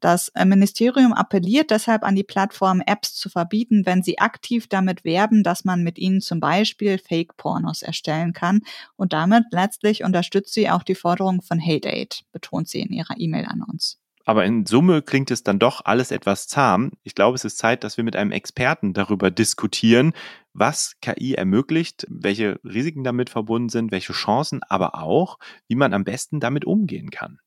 Das äh, Ministerium appelliert deshalb an die Plattform, Apps zu verbieten, wenn sie aktiv damit werben, dass man mit ihnen zum Beispiel Fake-Pornos erstellen kann. Und damit letztlich unterstützt sie auch die Forderung von Hate Aid, betont sie in ihrer E-Mail an uns. Aber in Summe klingt es dann doch alles etwas zahm. Ich glaube, es ist Zeit, dass wir mit einem Experten darüber diskutieren, was KI ermöglicht, welche Risiken damit verbunden sind, welche Chancen, aber auch, wie man am besten damit umgehen kann.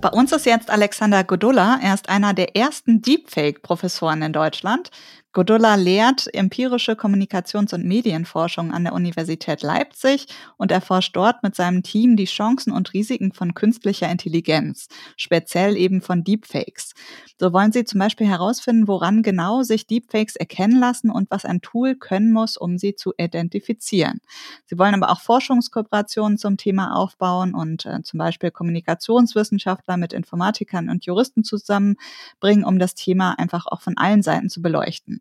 Bei uns ist jetzt Alexander Godulla. Er ist einer der ersten Deepfake-Professoren in Deutschland. Godulla lehrt empirische Kommunikations- und Medienforschung an der Universität Leipzig und erforscht dort mit seinem Team die Chancen und Risiken von künstlicher Intelligenz, speziell eben von Deepfakes. So wollen sie zum Beispiel herausfinden, woran genau sich Deepfakes erkennen lassen und was ein Tool können muss, um sie zu identifizieren. Sie wollen aber auch Forschungskooperationen zum Thema aufbauen und äh, zum Beispiel Kommunikationswissenschaftler mit Informatikern und Juristen zusammenbringen, um das Thema einfach auch von allen Seiten zu beleuchten.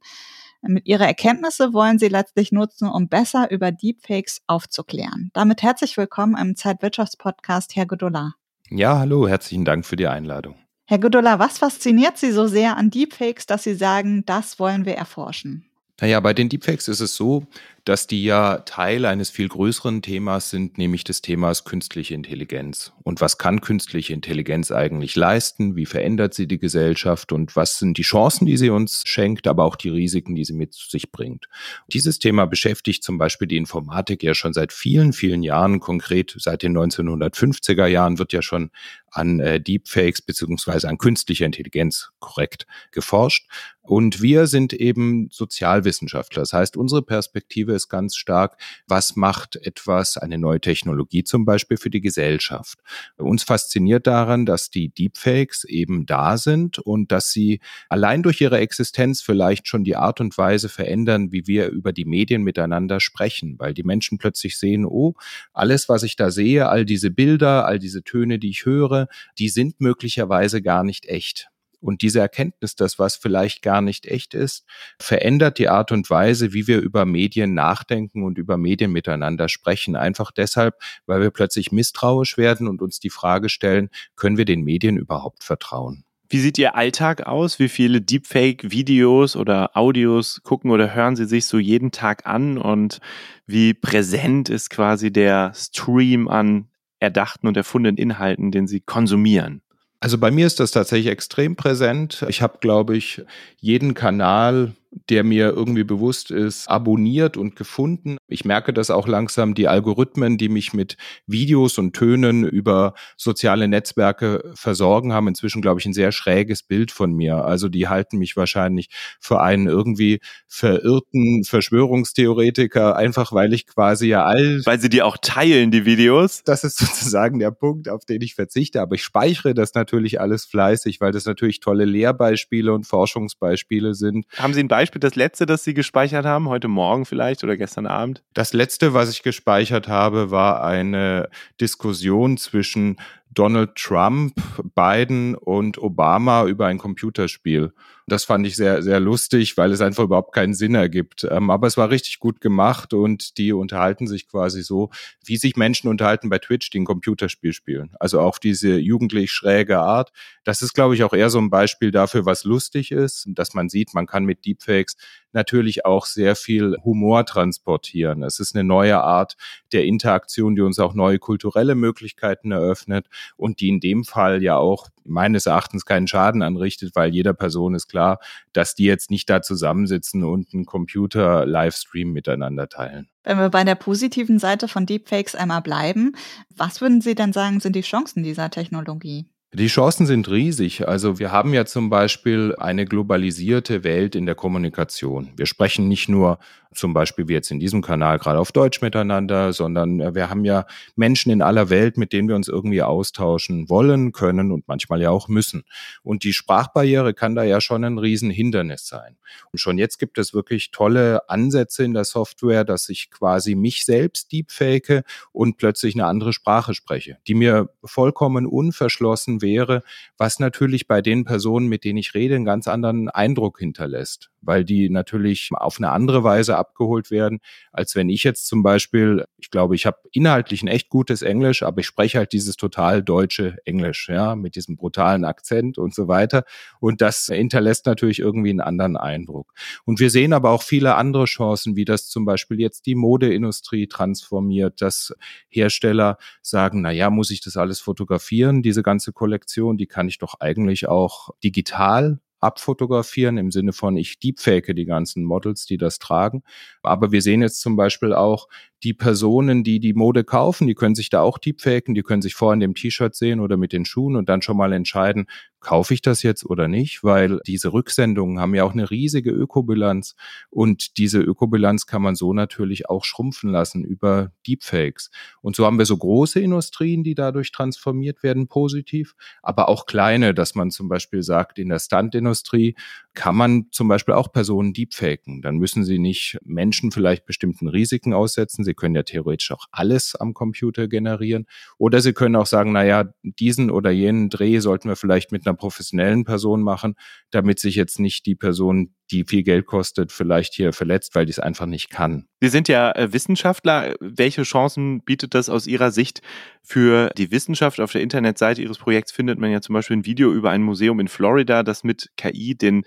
Mit ihrer Erkenntnisse wollen sie letztlich nutzen, um besser über Deepfakes aufzuklären. Damit herzlich willkommen im Zeitwirtschaftspodcast, Herr Godola. Ja, hallo, herzlichen Dank für die Einladung. Herr Godola, was fasziniert Sie so sehr an Deepfakes, dass Sie sagen, das wollen wir erforschen? Naja, bei den Deepfakes ist es so, dass die ja Teil eines viel größeren Themas sind, nämlich des Themas künstliche Intelligenz. Und was kann künstliche Intelligenz eigentlich leisten? Wie verändert sie die Gesellschaft? Und was sind die Chancen, die sie uns schenkt, aber auch die Risiken, die sie mit sich bringt? Dieses Thema beschäftigt zum Beispiel die Informatik ja schon seit vielen, vielen Jahren. Konkret seit den 1950er Jahren wird ja schon an äh, Deepfakes beziehungsweise an künstlicher Intelligenz korrekt geforscht. Und wir sind eben Sozialwissenschaftler. Das heißt, unsere Perspektive ist ganz stark, was macht etwas, eine neue Technologie zum Beispiel für die Gesellschaft. Uns fasziniert daran, dass die Deepfakes eben da sind und dass sie allein durch ihre Existenz vielleicht schon die Art und Weise verändern, wie wir über die Medien miteinander sprechen, weil die Menschen plötzlich sehen, oh, alles, was ich da sehe, all diese Bilder, all diese Töne, die ich höre, die sind möglicherweise gar nicht echt. Und diese Erkenntnis, dass was vielleicht gar nicht echt ist, verändert die Art und Weise, wie wir über Medien nachdenken und über Medien miteinander sprechen. Einfach deshalb, weil wir plötzlich misstrauisch werden und uns die Frage stellen, können wir den Medien überhaupt vertrauen? Wie sieht Ihr Alltag aus? Wie viele Deepfake-Videos oder Audios gucken oder hören Sie sich so jeden Tag an? Und wie präsent ist quasi der Stream an erdachten und erfundenen Inhalten, den Sie konsumieren? Also bei mir ist das tatsächlich extrem präsent. Ich habe, glaube ich, jeden Kanal der mir irgendwie bewusst ist, abonniert und gefunden. Ich merke das auch langsam, die Algorithmen, die mich mit Videos und Tönen über soziale Netzwerke versorgen, haben inzwischen, glaube ich, ein sehr schräges Bild von mir. Also die halten mich wahrscheinlich für einen irgendwie verirrten Verschwörungstheoretiker, einfach weil ich quasi ja all... Weil sie die auch teilen, die Videos? Das ist sozusagen der Punkt, auf den ich verzichte. Aber ich speichere das natürlich alles fleißig, weil das natürlich tolle Lehrbeispiele und Forschungsbeispiele sind. Haben Sie ein Beispiel? Beispiel das letzte, das Sie gespeichert haben, heute Morgen vielleicht oder gestern Abend? Das letzte, was ich gespeichert habe, war eine Diskussion zwischen Donald Trump, Biden und Obama über ein Computerspiel. Das fand ich sehr, sehr lustig, weil es einfach überhaupt keinen Sinn ergibt. Ähm, aber es war richtig gut gemacht und die unterhalten sich quasi so, wie sich Menschen unterhalten bei Twitch, die ein Computerspiel spielen. Also auch diese jugendlich schräge Art. Das ist, glaube ich, auch eher so ein Beispiel dafür, was lustig ist, dass man sieht, man kann mit Deepfakes natürlich auch sehr viel Humor transportieren. Es ist eine neue Art der Interaktion, die uns auch neue kulturelle Möglichkeiten eröffnet und die in dem Fall ja auch meines Erachtens keinen Schaden anrichtet, weil jeder Person ist klar, dass die jetzt nicht da zusammensitzen und einen Computer-Livestream miteinander teilen. Wenn wir bei der positiven Seite von Deepfakes einmal bleiben, was würden Sie denn sagen, sind die Chancen dieser Technologie? Die Chancen sind riesig. Also wir haben ja zum Beispiel eine globalisierte Welt in der Kommunikation. Wir sprechen nicht nur zum Beispiel wie jetzt in diesem Kanal gerade auf Deutsch miteinander, sondern äh, wir haben ja Menschen in aller Welt, mit denen wir uns irgendwie austauschen wollen, können und manchmal ja auch müssen. Und die Sprachbarriere kann da ja schon ein Riesenhindernis sein. Und schon jetzt gibt es wirklich tolle Ansätze in der Software, dass ich quasi mich selbst deepfake und plötzlich eine andere Sprache spreche, die mir vollkommen unverschlossen wäre, was natürlich bei den Personen, mit denen ich rede, einen ganz anderen Eindruck hinterlässt weil die natürlich auf eine andere Weise abgeholt werden, als wenn ich jetzt zum Beispiel, ich glaube, ich habe inhaltlich ein echt gutes Englisch, aber ich spreche halt dieses total deutsche Englisch, ja, mit diesem brutalen Akzent und so weiter. Und das hinterlässt natürlich irgendwie einen anderen Eindruck. Und wir sehen aber auch viele andere Chancen, wie das zum Beispiel jetzt die Modeindustrie transformiert, dass Hersteller sagen, na ja, muss ich das alles fotografieren, diese ganze Kollektion, die kann ich doch eigentlich auch digital abfotografieren im Sinne von ich deepfake die ganzen Models, die das tragen. Aber wir sehen jetzt zum Beispiel auch die Personen, die die Mode kaufen, die können sich da auch deepfaken, die können sich vorher in dem T-Shirt sehen oder mit den Schuhen und dann schon mal entscheiden, kaufe ich das jetzt oder nicht, weil diese Rücksendungen haben ja auch eine riesige Ökobilanz und diese Ökobilanz kann man so natürlich auch schrumpfen lassen über Deepfakes. Und so haben wir so große Industrien, die dadurch transformiert werden, positiv, aber auch kleine, dass man zum Beispiel sagt, in der Standindustrie kann man zum Beispiel auch Personen deepfaken. Dann müssen sie nicht Menschen vielleicht bestimmten Risiken aussetzen. Sie können ja theoretisch auch alles am Computer generieren. Oder sie können auch sagen, na ja, diesen oder jenen Dreh sollten wir vielleicht mit einer professionellen Person machen, damit sich jetzt nicht die Person, die viel Geld kostet, vielleicht hier verletzt, weil die es einfach nicht kann. Sie sind ja äh, Wissenschaftler. Welche Chancen bietet das aus Ihrer Sicht für die Wissenschaft? Auf der Internetseite Ihres Projekts findet man ja zum Beispiel ein Video über ein Museum in Florida, das mit KI den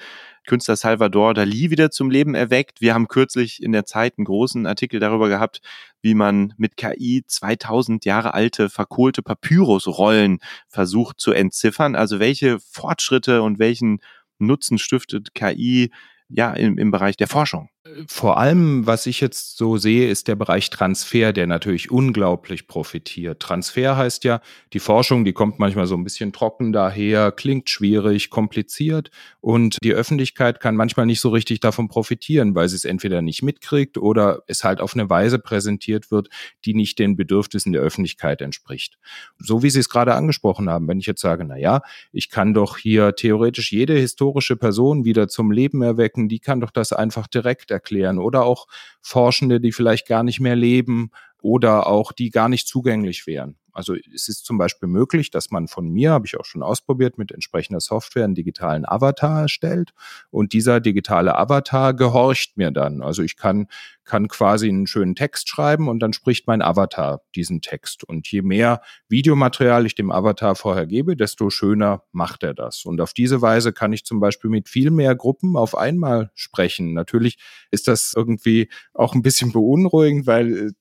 Künstler Salvador Dali wieder zum Leben erweckt. Wir haben kürzlich in der Zeit einen großen Artikel darüber gehabt, wie man mit KI 2000 Jahre alte verkohlte Papyrusrollen versucht zu entziffern. Also welche Fortschritte und welchen Nutzen stiftet KI ja im, im Bereich der Forschung? Vor allem, was ich jetzt so sehe, ist der Bereich Transfer, der natürlich unglaublich profitiert. Transfer heißt ja, die Forschung, die kommt manchmal so ein bisschen trocken daher, klingt schwierig, kompliziert und die Öffentlichkeit kann manchmal nicht so richtig davon profitieren, weil sie es entweder nicht mitkriegt oder es halt auf eine Weise präsentiert wird, die nicht den Bedürfnissen der Öffentlichkeit entspricht. So wie Sie es gerade angesprochen haben, wenn ich jetzt sage, na ja, ich kann doch hier theoretisch jede historische Person wieder zum Leben erwecken, die kann doch das einfach direkt erklären oder auch Forschende, die vielleicht gar nicht mehr leben oder auch die gar nicht zugänglich wären. Also es ist zum Beispiel möglich, dass man von mir, habe ich auch schon ausprobiert, mit entsprechender Software einen digitalen Avatar erstellt und dieser digitale Avatar gehorcht mir dann. Also ich kann, kann quasi einen schönen Text schreiben und dann spricht mein Avatar diesen Text. Und je mehr Videomaterial ich dem Avatar vorher gebe, desto schöner macht er das. Und auf diese Weise kann ich zum Beispiel mit viel mehr Gruppen auf einmal sprechen. Natürlich ist das irgendwie auch ein bisschen beunruhigend, weil äh,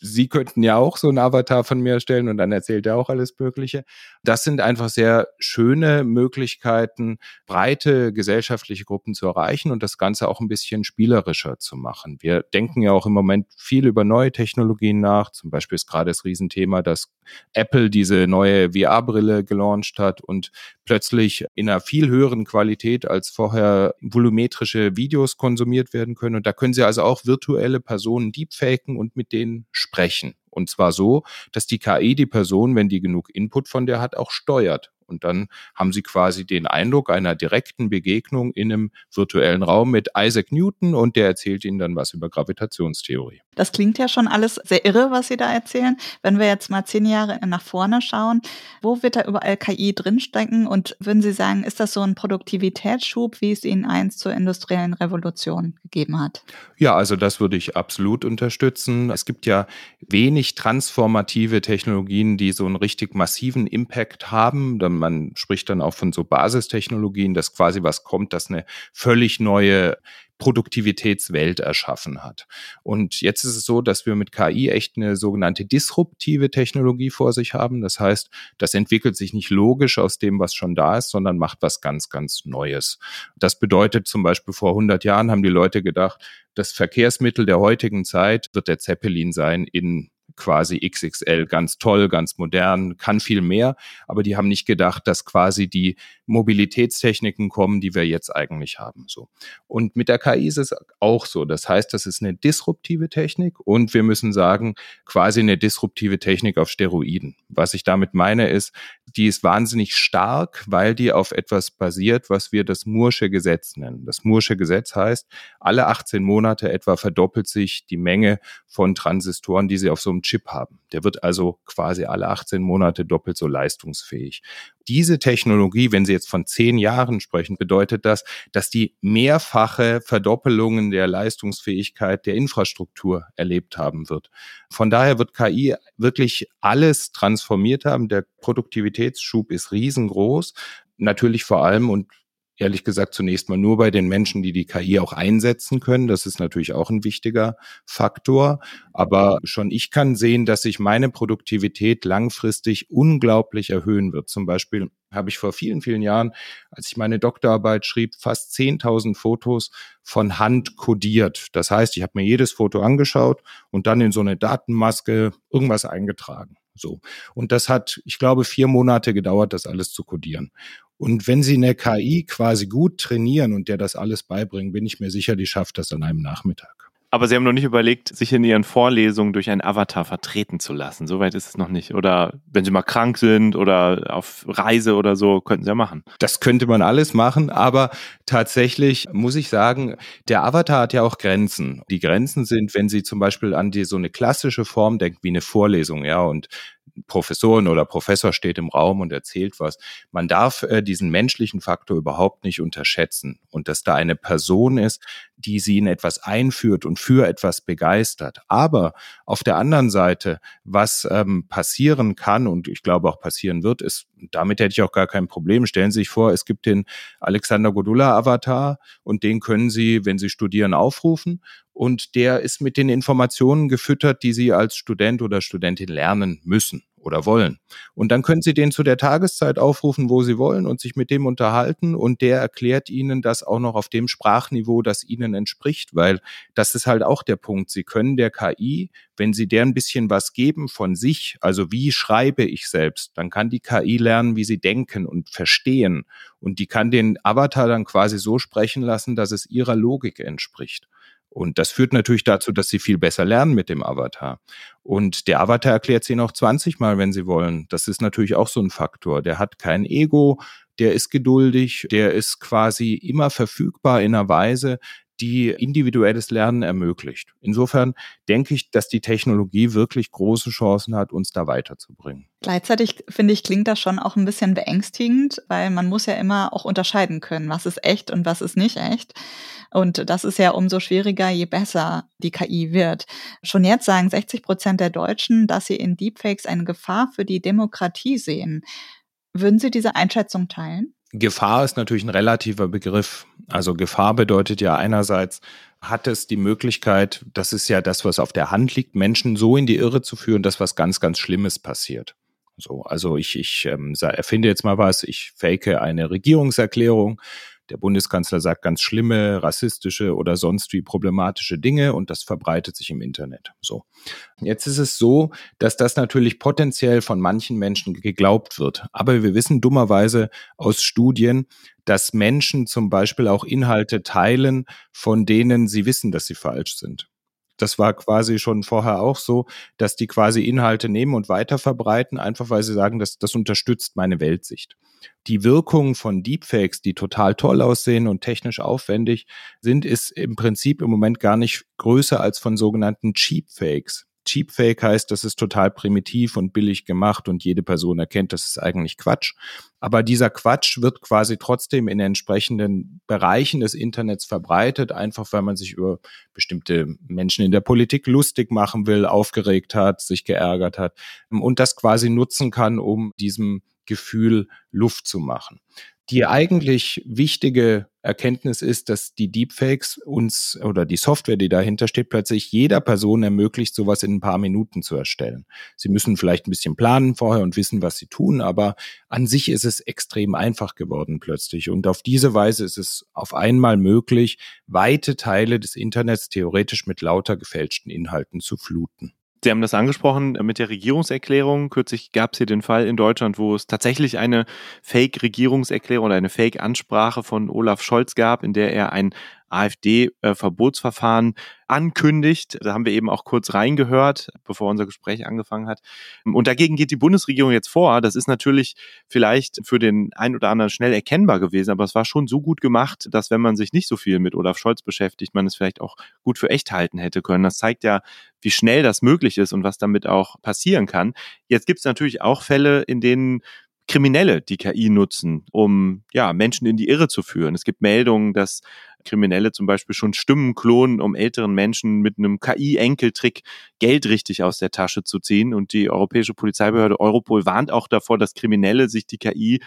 Sie könnten ja auch so einen Avatar von mir erstellen und dann erzählt er auch alles Mögliche. Das sind einfach sehr schöne Möglichkeiten, breite gesellschaftliche Gruppen zu erreichen und das Ganze auch ein bisschen spielerischer zu machen. Wir denken ja auch im Moment viel über neue Technologien nach. Zum Beispiel ist gerade das Riesenthema, dass Apple diese neue VR-Brille gelauncht hat und plötzlich in einer viel höheren Qualität als vorher volumetrische Videos konsumiert werden können. Und da können Sie also auch virtuelle Personen deepfaken und mit denen sprechen. Und zwar so, dass die KI die Person, wenn die genug Input von der hat, auch steuert. Und dann haben sie quasi den Eindruck einer direkten Begegnung in einem virtuellen Raum mit Isaac Newton und der erzählt ihnen dann was über Gravitationstheorie. Das klingt ja schon alles sehr irre, was Sie da erzählen. Wenn wir jetzt mal zehn Jahre nach vorne schauen, wo wird da überall KI drinstecken? Und würden Sie sagen, ist das so ein Produktivitätsschub, wie es Ihnen einst zur industriellen Revolution gegeben hat? Ja, also das würde ich absolut unterstützen. Es gibt ja wenig transformative Technologien, die so einen richtig massiven Impact haben. Man spricht dann auch von so Basistechnologien, dass quasi was kommt, das eine völlig neue Produktivitätswelt erschaffen hat. Und jetzt ist es so, dass wir mit KI echt eine sogenannte disruptive Technologie vor sich haben. Das heißt, das entwickelt sich nicht logisch aus dem, was schon da ist, sondern macht was ganz, ganz Neues. Das bedeutet zum Beispiel vor 100 Jahren haben die Leute gedacht, das Verkehrsmittel der heutigen Zeit wird der Zeppelin sein in quasi XXL, ganz toll, ganz modern, kann viel mehr, aber die haben nicht gedacht, dass quasi die Mobilitätstechniken kommen, die wir jetzt eigentlich haben. So. Und mit der KI ist es auch so. Das heißt, das ist eine disruptive Technik und wir müssen sagen, quasi eine disruptive Technik auf Steroiden. Was ich damit meine ist, die ist wahnsinnig stark, weil die auf etwas basiert, was wir das Mursche Gesetz nennen. Das Mursche Gesetz heißt, alle 18 Monate etwa verdoppelt sich die Menge von Transistoren, die sie auf so einem Chip haben. Der wird also quasi alle 18 Monate doppelt so leistungsfähig. Diese Technologie, wenn Sie jetzt von zehn Jahren sprechen, bedeutet das, dass die mehrfache Verdoppelungen der Leistungsfähigkeit der Infrastruktur erlebt haben wird. Von daher wird KI wirklich alles transformiert haben. Der Produktivitätsschub ist riesengroß. Natürlich vor allem und ehrlich gesagt zunächst mal nur bei den Menschen, die die KI auch einsetzen können. Das ist natürlich auch ein wichtiger Faktor. Aber schon ich kann sehen, dass sich meine Produktivität langfristig unglaublich erhöhen wird. Zum Beispiel habe ich vor vielen, vielen Jahren, als ich meine Doktorarbeit schrieb, fast 10.000 Fotos von Hand kodiert. Das heißt, ich habe mir jedes Foto angeschaut und dann in so eine Datenmaske irgendwas eingetragen. So. Und das hat, ich glaube, vier Monate gedauert, das alles zu kodieren. Und wenn Sie eine KI quasi gut trainieren und der das alles beibringen, bin ich mir sicher, die schafft das an einem Nachmittag. Aber Sie haben noch nicht überlegt, sich in Ihren Vorlesungen durch einen Avatar vertreten zu lassen. Soweit ist es noch nicht. Oder wenn Sie mal krank sind oder auf Reise oder so, könnten Sie ja machen. Das könnte man alles machen, aber tatsächlich muss ich sagen, der Avatar hat ja auch Grenzen. Die Grenzen sind, wenn Sie zum Beispiel an die so eine klassische Form denken, wie eine Vorlesung, ja, und Professorin oder Professor steht im Raum und erzählt was. Man darf äh, diesen menschlichen Faktor überhaupt nicht unterschätzen und dass da eine Person ist, die sie in etwas einführt und für etwas begeistert. Aber auf der anderen Seite, was ähm, passieren kann und ich glaube auch passieren wird, ist, damit hätte ich auch gar kein Problem. Stellen Sie sich vor, es gibt den Alexander Godula Avatar und den können Sie, wenn Sie studieren, aufrufen und der ist mit den Informationen gefüttert, die Sie als Student oder Studentin lernen müssen oder wollen. Und dann können Sie den zu der Tageszeit aufrufen, wo Sie wollen und sich mit dem unterhalten und der erklärt Ihnen das auch noch auf dem Sprachniveau, das Ihnen entspricht, weil das ist halt auch der Punkt. Sie können der KI, wenn Sie der ein bisschen was geben von sich, also wie schreibe ich selbst, dann kann die KI lernen, wie sie denken und verstehen und die kann den Avatar dann quasi so sprechen lassen, dass es ihrer Logik entspricht. Und das führt natürlich dazu, dass sie viel besser lernen mit dem Avatar. Und der Avatar erklärt sie noch 20 Mal, wenn sie wollen. Das ist natürlich auch so ein Faktor. Der hat kein Ego, der ist geduldig, der ist quasi immer verfügbar in einer Weise, die individuelles Lernen ermöglicht. Insofern denke ich, dass die Technologie wirklich große Chancen hat, uns da weiterzubringen. Gleichzeitig finde ich, klingt das schon auch ein bisschen beängstigend, weil man muss ja immer auch unterscheiden können, was ist echt und was ist nicht echt. Und das ist ja umso schwieriger, je besser die KI wird. Schon jetzt sagen 60 Prozent der Deutschen, dass sie in Deepfakes eine Gefahr für die Demokratie sehen. Würden Sie diese Einschätzung teilen? Gefahr ist natürlich ein relativer Begriff. Also Gefahr bedeutet ja einerseits, hat es die Möglichkeit, das ist ja das, was auf der Hand liegt, Menschen so in die Irre zu führen, dass was ganz, ganz Schlimmes passiert. So, also ich, ich ähm, erfinde jetzt mal was, ich fake eine Regierungserklärung, der Bundeskanzler sagt ganz schlimme, rassistische oder sonst wie problematische Dinge und das verbreitet sich im Internet. So. Jetzt ist es so, dass das natürlich potenziell von manchen Menschen geglaubt wird. Aber wir wissen dummerweise aus Studien, dass Menschen zum Beispiel auch Inhalte teilen, von denen sie wissen, dass sie falsch sind. Das war quasi schon vorher auch so, dass die quasi Inhalte nehmen und weiter verbreiten, einfach weil sie sagen, dass das unterstützt meine Weltsicht. Die Wirkung von Deepfakes, die total toll aussehen und technisch aufwendig sind, ist im Prinzip im Moment gar nicht größer als von sogenannten Cheapfakes. Cheapfake heißt, das ist total primitiv und billig gemacht und jede Person erkennt, das ist eigentlich Quatsch. Aber dieser Quatsch wird quasi trotzdem in entsprechenden Bereichen des Internets verbreitet, einfach weil man sich über bestimmte Menschen in der Politik lustig machen will, aufgeregt hat, sich geärgert hat und das quasi nutzen kann, um diesem Gefühl Luft zu machen. Die eigentlich wichtige Erkenntnis ist, dass die Deepfakes uns oder die Software, die dahinter steht, plötzlich jeder Person ermöglicht, sowas in ein paar Minuten zu erstellen. Sie müssen vielleicht ein bisschen planen vorher und wissen, was sie tun, aber an sich ist es extrem einfach geworden plötzlich. Und auf diese Weise ist es auf einmal möglich, weite Teile des Internets theoretisch mit lauter gefälschten Inhalten zu fluten. Sie haben das angesprochen mit der Regierungserklärung. Kürzlich gab es hier den Fall in Deutschland, wo es tatsächlich eine Fake-Regierungserklärung oder eine Fake-Ansprache von Olaf Scholz gab, in der er ein AfD-Verbotsverfahren ankündigt. Da haben wir eben auch kurz reingehört, bevor unser Gespräch angefangen hat. Und dagegen geht die Bundesregierung jetzt vor. Das ist natürlich vielleicht für den einen oder anderen schnell erkennbar gewesen, aber es war schon so gut gemacht, dass wenn man sich nicht so viel mit Olaf Scholz beschäftigt, man es vielleicht auch gut für echt halten hätte können. Das zeigt ja, wie schnell das möglich ist und was damit auch passieren kann. Jetzt gibt es natürlich auch Fälle, in denen Kriminelle die KI nutzen, um ja, Menschen in die Irre zu führen. Es gibt Meldungen, dass Kriminelle zum Beispiel schon Stimmen klonen, um älteren Menschen mit einem KI-Enkeltrick Geld richtig aus der Tasche zu ziehen. Und die Europäische Polizeibehörde Europol warnt auch davor, dass Kriminelle sich die KI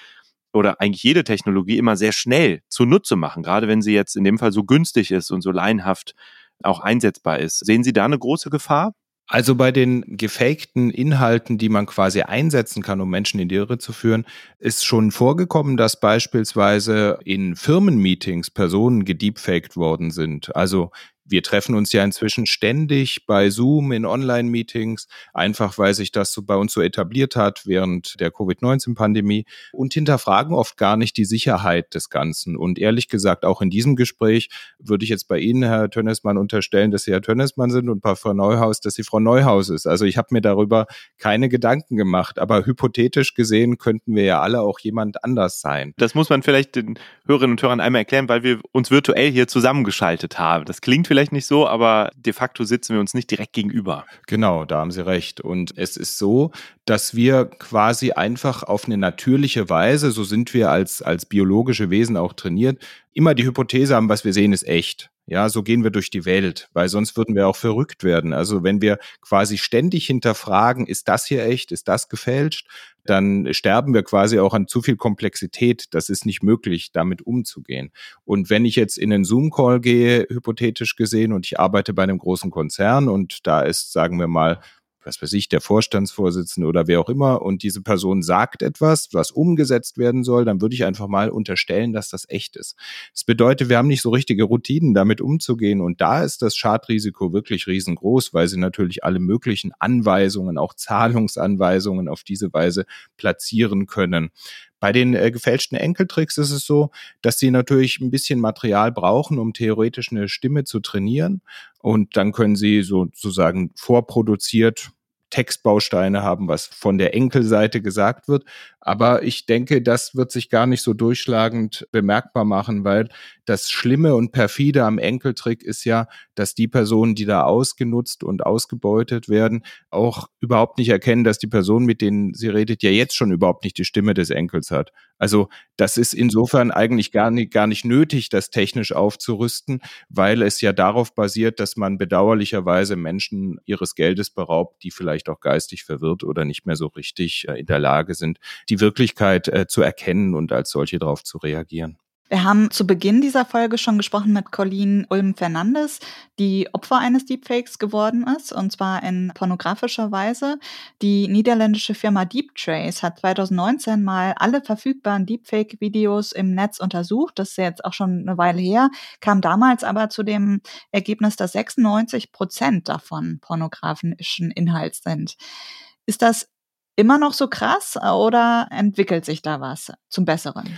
oder eigentlich jede Technologie immer sehr schnell zunutze machen, gerade wenn sie jetzt in dem Fall so günstig ist und so laienhaft auch einsetzbar ist. Sehen Sie da eine große Gefahr? Also bei den gefakten Inhalten, die man quasi einsetzen kann, um Menschen in die Irre zu führen, ist schon vorgekommen, dass beispielsweise in Firmenmeetings Personen gedeepfaked worden sind. Also wir treffen uns ja inzwischen ständig bei Zoom in Online-Meetings, einfach weil sich das so bei uns so etabliert hat während der Covid-19-Pandemie und hinterfragen oft gar nicht die Sicherheit des Ganzen. Und ehrlich gesagt, auch in diesem Gespräch würde ich jetzt bei Ihnen, Herr Tönnesmann, unterstellen, dass Sie Herr Tönnesmann sind und bei Frau Neuhaus, dass Sie Frau Neuhaus ist. Also ich habe mir darüber keine Gedanken gemacht, aber hypothetisch gesehen könnten wir ja alle auch jemand anders sein. Das muss man vielleicht den Hörerinnen und Hörern einmal erklären, weil wir uns virtuell hier zusammengeschaltet haben. Das klingt vielleicht vielleicht nicht so, aber de facto sitzen wir uns nicht direkt gegenüber. Genau, da haben Sie recht. Und es ist so, dass wir quasi einfach auf eine natürliche Weise, so sind wir als, als biologische Wesen auch trainiert, immer die Hypothese haben, was wir sehen, ist echt. Ja, so gehen wir durch die Welt, weil sonst würden wir auch verrückt werden. Also wenn wir quasi ständig hinterfragen, ist das hier echt, ist das gefälscht, dann sterben wir quasi auch an zu viel Komplexität. Das ist nicht möglich, damit umzugehen. Und wenn ich jetzt in einen Zoom-Call gehe, hypothetisch gesehen, und ich arbeite bei einem großen Konzern und da ist, sagen wir mal, was weiß ich, der Vorstandsvorsitzende oder wer auch immer und diese Person sagt etwas, was umgesetzt werden soll, dann würde ich einfach mal unterstellen, dass das echt ist. Das bedeutet, wir haben nicht so richtige Routinen, damit umzugehen und da ist das Schadrisiko wirklich riesengroß, weil sie natürlich alle möglichen Anweisungen, auch Zahlungsanweisungen auf diese Weise platzieren können. Bei den äh, gefälschten Enkeltricks ist es so, dass sie natürlich ein bisschen Material brauchen, um theoretisch eine Stimme zu trainieren. Und dann können sie sozusagen vorproduziert Textbausteine haben, was von der Enkelseite gesagt wird. Aber ich denke, das wird sich gar nicht so durchschlagend bemerkbar machen, weil das Schlimme und perfide am Enkeltrick ist ja, dass die Personen, die da ausgenutzt und ausgebeutet werden, auch überhaupt nicht erkennen, dass die Person, mit denen sie redet, ja jetzt schon überhaupt nicht die Stimme des Enkels hat. Also das ist insofern eigentlich gar nicht, gar nicht nötig, das technisch aufzurüsten, weil es ja darauf basiert, dass man bedauerlicherweise Menschen ihres Geldes beraubt, die vielleicht auch geistig verwirrt oder nicht mehr so richtig äh, in der Lage sind, die Wirklichkeit äh, zu erkennen und als solche darauf zu reagieren. Wir haben zu Beginn dieser Folge schon gesprochen mit Colleen Ulm Fernandes, die Opfer eines Deepfakes geworden ist, und zwar in pornografischer Weise. Die niederländische Firma DeepTrace hat 2019 mal alle verfügbaren Deepfake-Videos im Netz untersucht. Das ist jetzt auch schon eine Weile her, kam damals aber zu dem Ergebnis, dass 96 Prozent davon pornografischen Inhalts sind. Ist das immer noch so krass oder entwickelt sich da was zum Besseren?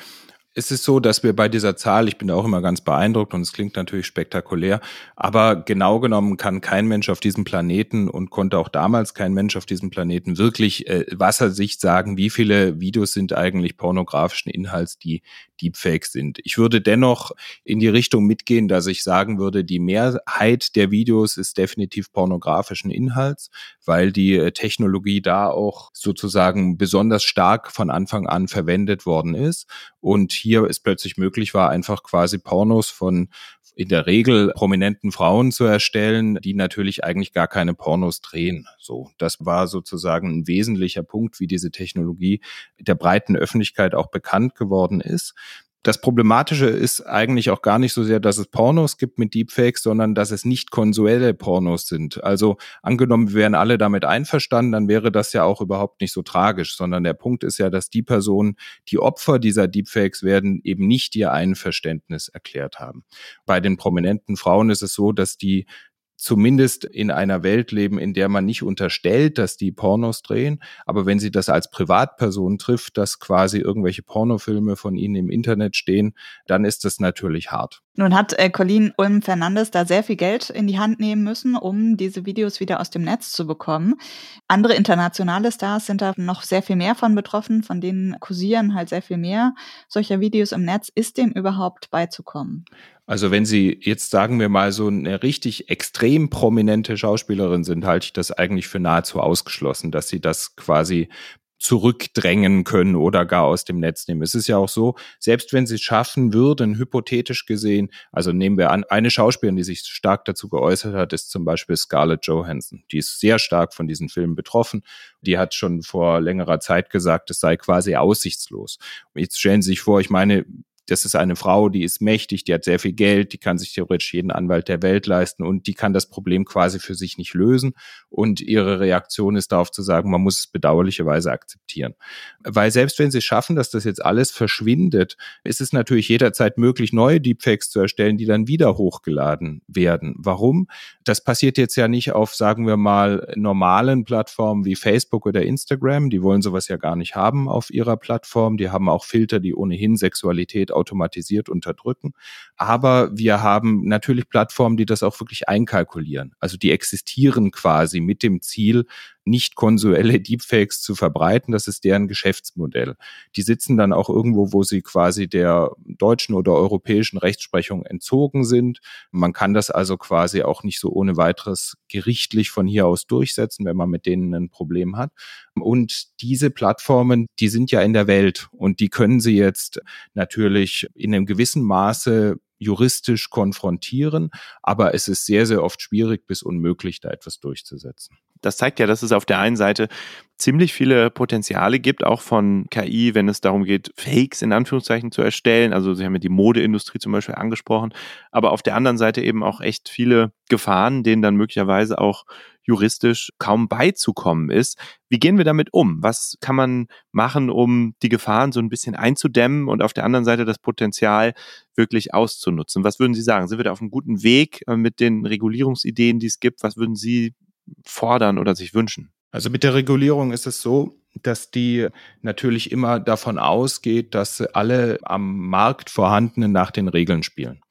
es ist so, dass wir bei dieser Zahl, ich bin da auch immer ganz beeindruckt und es klingt natürlich spektakulär, aber genau genommen kann kein Mensch auf diesem Planeten und konnte auch damals kein Mensch auf diesem Planeten wirklich äh, Wassersicht sagen, wie viele Videos sind eigentlich pornografischen Inhalts, die Deepfakes sind. Ich würde dennoch in die Richtung mitgehen, dass ich sagen würde, die Mehrheit der Videos ist definitiv pornografischen Inhalts, weil die äh, Technologie da auch sozusagen besonders stark von Anfang an verwendet worden ist und hier es plötzlich möglich war, einfach quasi Pornos von in der Regel prominenten Frauen zu erstellen, die natürlich eigentlich gar keine Pornos drehen. So, das war sozusagen ein wesentlicher Punkt, wie diese Technologie der breiten Öffentlichkeit auch bekannt geworden ist das Problematische ist eigentlich auch gar nicht so sehr, dass es Pornos gibt mit Deepfakes, sondern dass es nicht konsuelle Pornos sind. Also angenommen, wir wären alle damit einverstanden, dann wäre das ja auch überhaupt nicht so tragisch, sondern der Punkt ist ja, dass die Personen, die Opfer dieser Deepfakes werden, eben nicht ihr Einverständnis erklärt haben. Bei den prominenten Frauen ist es so, dass die zumindest in einer Welt leben, in der man nicht unterstellt, dass die Pornos drehen. Aber wenn sie das als Privatperson trifft, dass quasi irgendwelche Pornofilme von ihnen im Internet stehen, dann ist das natürlich hart. Nun hat äh, Colleen Ulm Fernandes da sehr viel Geld in die Hand nehmen müssen, um diese Videos wieder aus dem Netz zu bekommen. Andere internationale Stars sind da noch sehr viel mehr von betroffen, von denen kursieren halt sehr viel mehr solcher Videos im Netz. Ist dem überhaupt beizukommen? Also wenn Sie jetzt sagen wir mal so eine richtig extrem prominente Schauspielerin sind, halte ich das eigentlich für nahezu ausgeschlossen, dass Sie das quasi zurückdrängen können oder gar aus dem Netz nehmen. Es ist ja auch so, selbst wenn sie es schaffen würden, hypothetisch gesehen, also nehmen wir an, eine Schauspielerin, die sich stark dazu geäußert hat, ist zum Beispiel Scarlett Johansson. Die ist sehr stark von diesen Filmen betroffen. Die hat schon vor längerer Zeit gesagt, es sei quasi aussichtslos. Jetzt stellen Sie sich vor, ich meine, das ist eine Frau, die ist mächtig, die hat sehr viel Geld, die kann sich theoretisch jeden Anwalt der Welt leisten und die kann das Problem quasi für sich nicht lösen. Und ihre Reaktion ist darauf zu sagen, man muss es bedauerlicherweise akzeptieren. Weil selbst wenn sie schaffen, dass das jetzt alles verschwindet, ist es natürlich jederzeit möglich, neue Deepfakes zu erstellen, die dann wieder hochgeladen werden. Warum? Das passiert jetzt ja nicht auf, sagen wir mal, normalen Plattformen wie Facebook oder Instagram. Die wollen sowas ja gar nicht haben auf ihrer Plattform. Die haben auch Filter, die ohnehin Sexualität automatisiert unterdrücken. Aber wir haben natürlich Plattformen, die das auch wirklich einkalkulieren. Also die existieren quasi mit dem Ziel, nicht konsuelle Deepfakes zu verbreiten. Das ist deren Geschäftsmodell. Die sitzen dann auch irgendwo, wo sie quasi der deutschen oder europäischen Rechtsprechung entzogen sind. Man kann das also quasi auch nicht so ohne weiteres gerichtlich von hier aus durchsetzen, wenn man mit denen ein Problem hat. Und diese Plattformen, die sind ja in der Welt und die können sie jetzt natürlich in einem gewissen Maße juristisch konfrontieren, aber es ist sehr, sehr oft schwierig bis unmöglich, da etwas durchzusetzen. Das zeigt ja, dass es auf der einen Seite ziemlich viele Potenziale gibt, auch von KI, wenn es darum geht, Fakes in Anführungszeichen zu erstellen. Also Sie haben ja die Modeindustrie zum Beispiel angesprochen, aber auf der anderen Seite eben auch echt viele Gefahren, denen dann möglicherweise auch juristisch kaum beizukommen ist. Wie gehen wir damit um? Was kann man machen, um die Gefahren so ein bisschen einzudämmen und auf der anderen Seite das Potenzial wirklich auszunutzen? Was würden Sie sagen? Sind wir da auf einem guten Weg äh, mit den Regulierungsideen, die es gibt? Was würden Sie fordern oder sich wünschen? Also mit der Regulierung ist es so, dass die natürlich immer davon ausgeht, dass alle am Markt vorhandenen nach den Regeln spielen.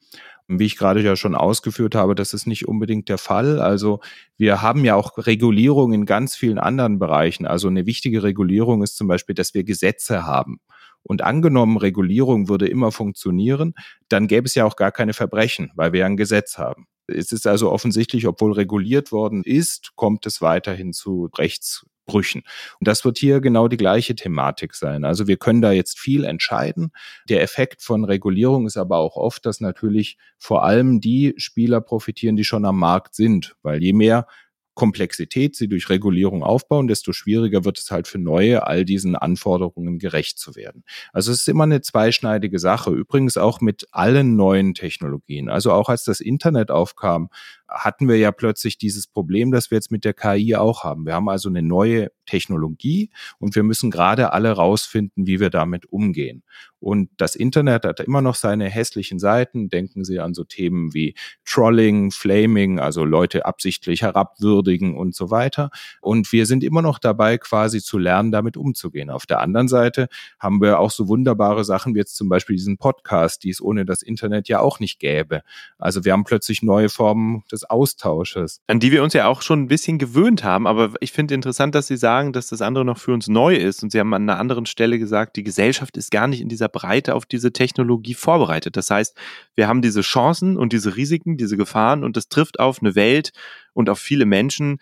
Wie ich gerade ja schon ausgeführt habe, das ist nicht unbedingt der Fall. Also wir haben ja auch Regulierung in ganz vielen anderen Bereichen. Also eine wichtige Regulierung ist zum Beispiel, dass wir Gesetze haben. Und angenommen, Regulierung würde immer funktionieren, dann gäbe es ja auch gar keine Verbrechen, weil wir ja ein Gesetz haben. Es ist also offensichtlich, obwohl reguliert worden ist, kommt es weiterhin zu Rechts Brüchen. Und das wird hier genau die gleiche Thematik sein. Also wir können da jetzt viel entscheiden. Der Effekt von Regulierung ist aber auch oft, dass natürlich vor allem die Spieler profitieren, die schon am Markt sind, weil je mehr Komplexität sie durch Regulierung aufbauen, desto schwieriger wird es halt für neue, all diesen Anforderungen gerecht zu werden. Also es ist immer eine zweischneidige Sache. Übrigens auch mit allen neuen Technologien. Also auch als das Internet aufkam, hatten wir ja plötzlich dieses Problem, das wir jetzt mit der KI auch haben. Wir haben also eine neue Technologie und wir müssen gerade alle rausfinden, wie wir damit umgehen. Und das Internet hat immer noch seine hässlichen Seiten. Denken Sie an so Themen wie Trolling, Flaming, also Leute absichtlich herabwürdigen und so weiter. Und wir sind immer noch dabei, quasi zu lernen, damit umzugehen. Auf der anderen Seite haben wir auch so wunderbare Sachen wie jetzt zum Beispiel diesen Podcast, die es ohne das Internet ja auch nicht gäbe. Also wir haben plötzlich neue Formen des Austausches. An die wir uns ja auch schon ein bisschen gewöhnt haben. Aber ich finde interessant, dass Sie sagen, dass das andere noch für uns neu ist. Und Sie haben an einer anderen Stelle gesagt, die Gesellschaft ist gar nicht in dieser Breite auf diese Technologie vorbereitet. Das heißt, wir haben diese Chancen und diese Risiken, diese Gefahren und das trifft auf eine Welt und auf viele Menschen,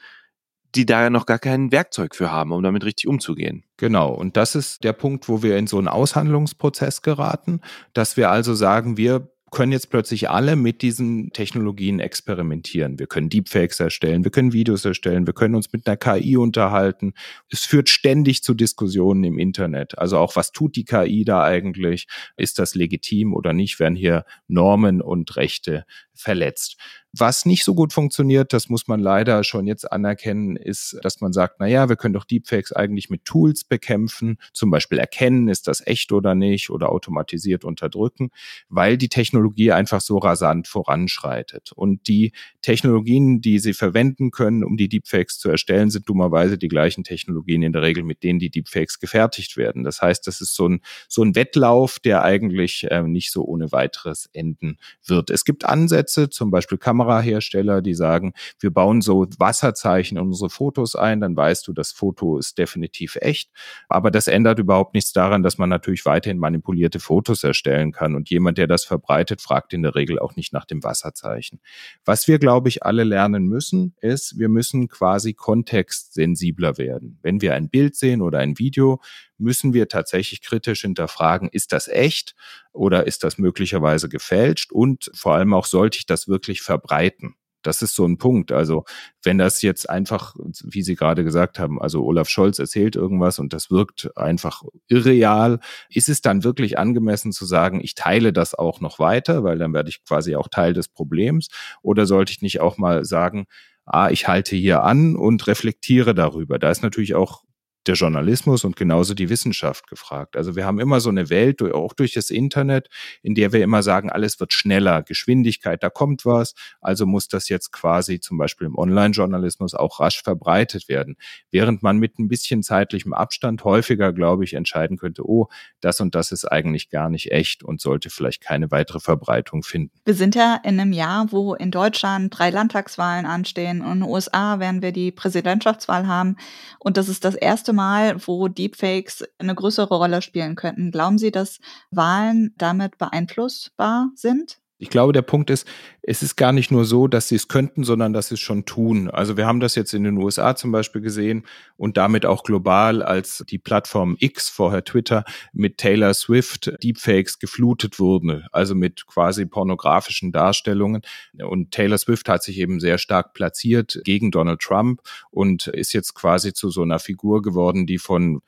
die da noch gar kein Werkzeug für haben, um damit richtig umzugehen. Genau, und das ist der Punkt, wo wir in so einen Aushandlungsprozess geraten, dass wir also sagen, wir können jetzt plötzlich alle mit diesen Technologien experimentieren. Wir können Deepfakes erstellen, wir können Videos erstellen, wir können uns mit einer KI unterhalten. Es führt ständig zu Diskussionen im Internet. Also auch, was tut die KI da eigentlich? Ist das legitim oder nicht? Werden hier Normen und Rechte verletzt? Was nicht so gut funktioniert, das muss man leider schon jetzt anerkennen, ist, dass man sagt, na ja, wir können doch Deepfakes eigentlich mit Tools bekämpfen, zum Beispiel erkennen, ist das echt oder nicht oder automatisiert unterdrücken, weil die Technologie einfach so rasant voranschreitet. Und die Technologien, die sie verwenden können, um die Deepfakes zu erstellen, sind dummerweise die gleichen Technologien in der Regel, mit denen die Deepfakes gefertigt werden. Das heißt, das ist so ein, so ein Wettlauf, der eigentlich äh, nicht so ohne weiteres enden wird. Es gibt Ansätze, zum Beispiel Kamera Kamerahersteller, die sagen, wir bauen so Wasserzeichen in unsere Fotos ein, dann weißt du, das Foto ist definitiv echt. Aber das ändert überhaupt nichts daran, dass man natürlich weiterhin manipulierte Fotos erstellen kann. Und jemand, der das verbreitet, fragt in der Regel auch nicht nach dem Wasserzeichen. Was wir, glaube ich, alle lernen müssen, ist, wir müssen quasi kontextsensibler werden. Wenn wir ein Bild sehen oder ein Video, müssen wir tatsächlich kritisch hinterfragen, ist das echt oder ist das möglicherweise gefälscht und vor allem auch sollte ich das wirklich verbreiten. Das ist so ein Punkt. Also wenn das jetzt einfach, wie Sie gerade gesagt haben, also Olaf Scholz erzählt irgendwas und das wirkt einfach irreal, ist es dann wirklich angemessen zu sagen, ich teile das auch noch weiter, weil dann werde ich quasi auch Teil des Problems? Oder sollte ich nicht auch mal sagen, ah, ich halte hier an und reflektiere darüber. Da ist natürlich auch der Journalismus und genauso die Wissenschaft gefragt. Also wir haben immer so eine Welt, auch durch das Internet, in der wir immer sagen, alles wird schneller, Geschwindigkeit, da kommt was, also muss das jetzt quasi zum Beispiel im Online-Journalismus auch rasch verbreitet werden. Während man mit ein bisschen zeitlichem Abstand häufiger, glaube ich, entscheiden könnte, oh, das und das ist eigentlich gar nicht echt und sollte vielleicht keine weitere Verbreitung finden. Wir sind ja in einem Jahr, wo in Deutschland drei Landtagswahlen anstehen und in den USA werden wir die Präsidentschaftswahl haben und das ist das erste Mal, wo Deepfakes eine größere Rolle spielen könnten. Glauben Sie, dass Wahlen damit beeinflussbar sind? Ich glaube, der Punkt ist, es ist gar nicht nur so, dass sie es könnten, sondern dass sie es schon tun. Also wir haben das jetzt in den USA zum Beispiel gesehen und damit auch global, als die Plattform X, vorher Twitter, mit Taylor Swift Deepfakes geflutet wurde, also mit quasi pornografischen Darstellungen. Und Taylor Swift hat sich eben sehr stark platziert gegen Donald Trump und ist jetzt quasi zu so einer Figur geworden, die von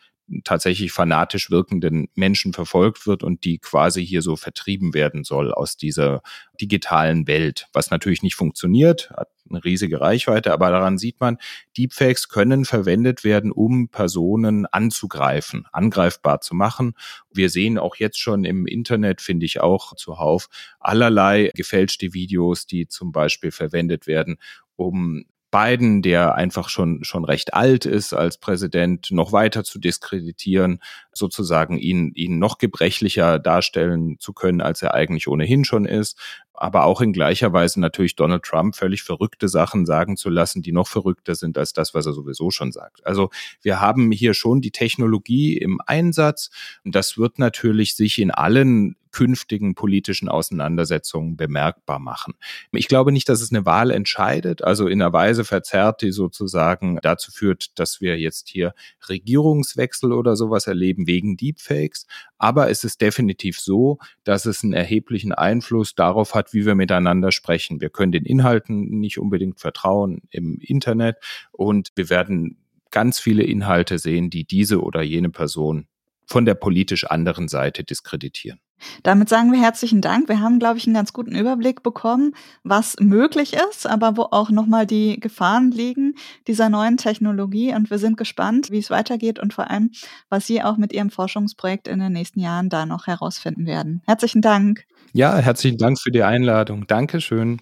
tatsächlich fanatisch wirkenden Menschen verfolgt wird und die quasi hier so vertrieben werden soll aus dieser digitalen Welt, was natürlich nicht funktioniert, hat eine riesige Reichweite, aber daran sieht man, Deepfakes können verwendet werden, um Personen anzugreifen, angreifbar zu machen. Wir sehen auch jetzt schon im Internet, finde ich auch zuhauf, allerlei gefälschte Videos, die zum Beispiel verwendet werden, um Biden, der einfach schon, schon recht alt ist als Präsident, noch weiter zu diskreditieren, sozusagen ihn, ihn noch gebrechlicher darstellen zu können, als er eigentlich ohnehin schon ist. Aber auch in gleicher Weise natürlich Donald Trump völlig verrückte Sachen sagen zu lassen, die noch verrückter sind als das, was er sowieso schon sagt. Also wir haben hier schon die Technologie im Einsatz. Und das wird natürlich sich in allen künftigen politischen Auseinandersetzungen bemerkbar machen. Ich glaube nicht, dass es eine Wahl entscheidet, also in einer Weise verzerrt, die sozusagen dazu führt, dass wir jetzt hier Regierungswechsel oder sowas erleben wegen Deepfakes. Aber es ist definitiv so, dass es einen erheblichen Einfluss darauf hat, wie wir miteinander sprechen. Wir können den Inhalten nicht unbedingt vertrauen im Internet und wir werden ganz viele Inhalte sehen, die diese oder jene Person von der politisch anderen Seite diskreditieren. Damit sagen wir herzlichen Dank. Wir haben, glaube ich, einen ganz guten Überblick bekommen, was möglich ist, aber wo auch nochmal die Gefahren liegen dieser neuen Technologie. Und wir sind gespannt, wie es weitergeht und vor allem, was Sie auch mit Ihrem Forschungsprojekt in den nächsten Jahren da noch herausfinden werden. Herzlichen Dank. Ja, herzlichen Dank für die Einladung. Dankeschön.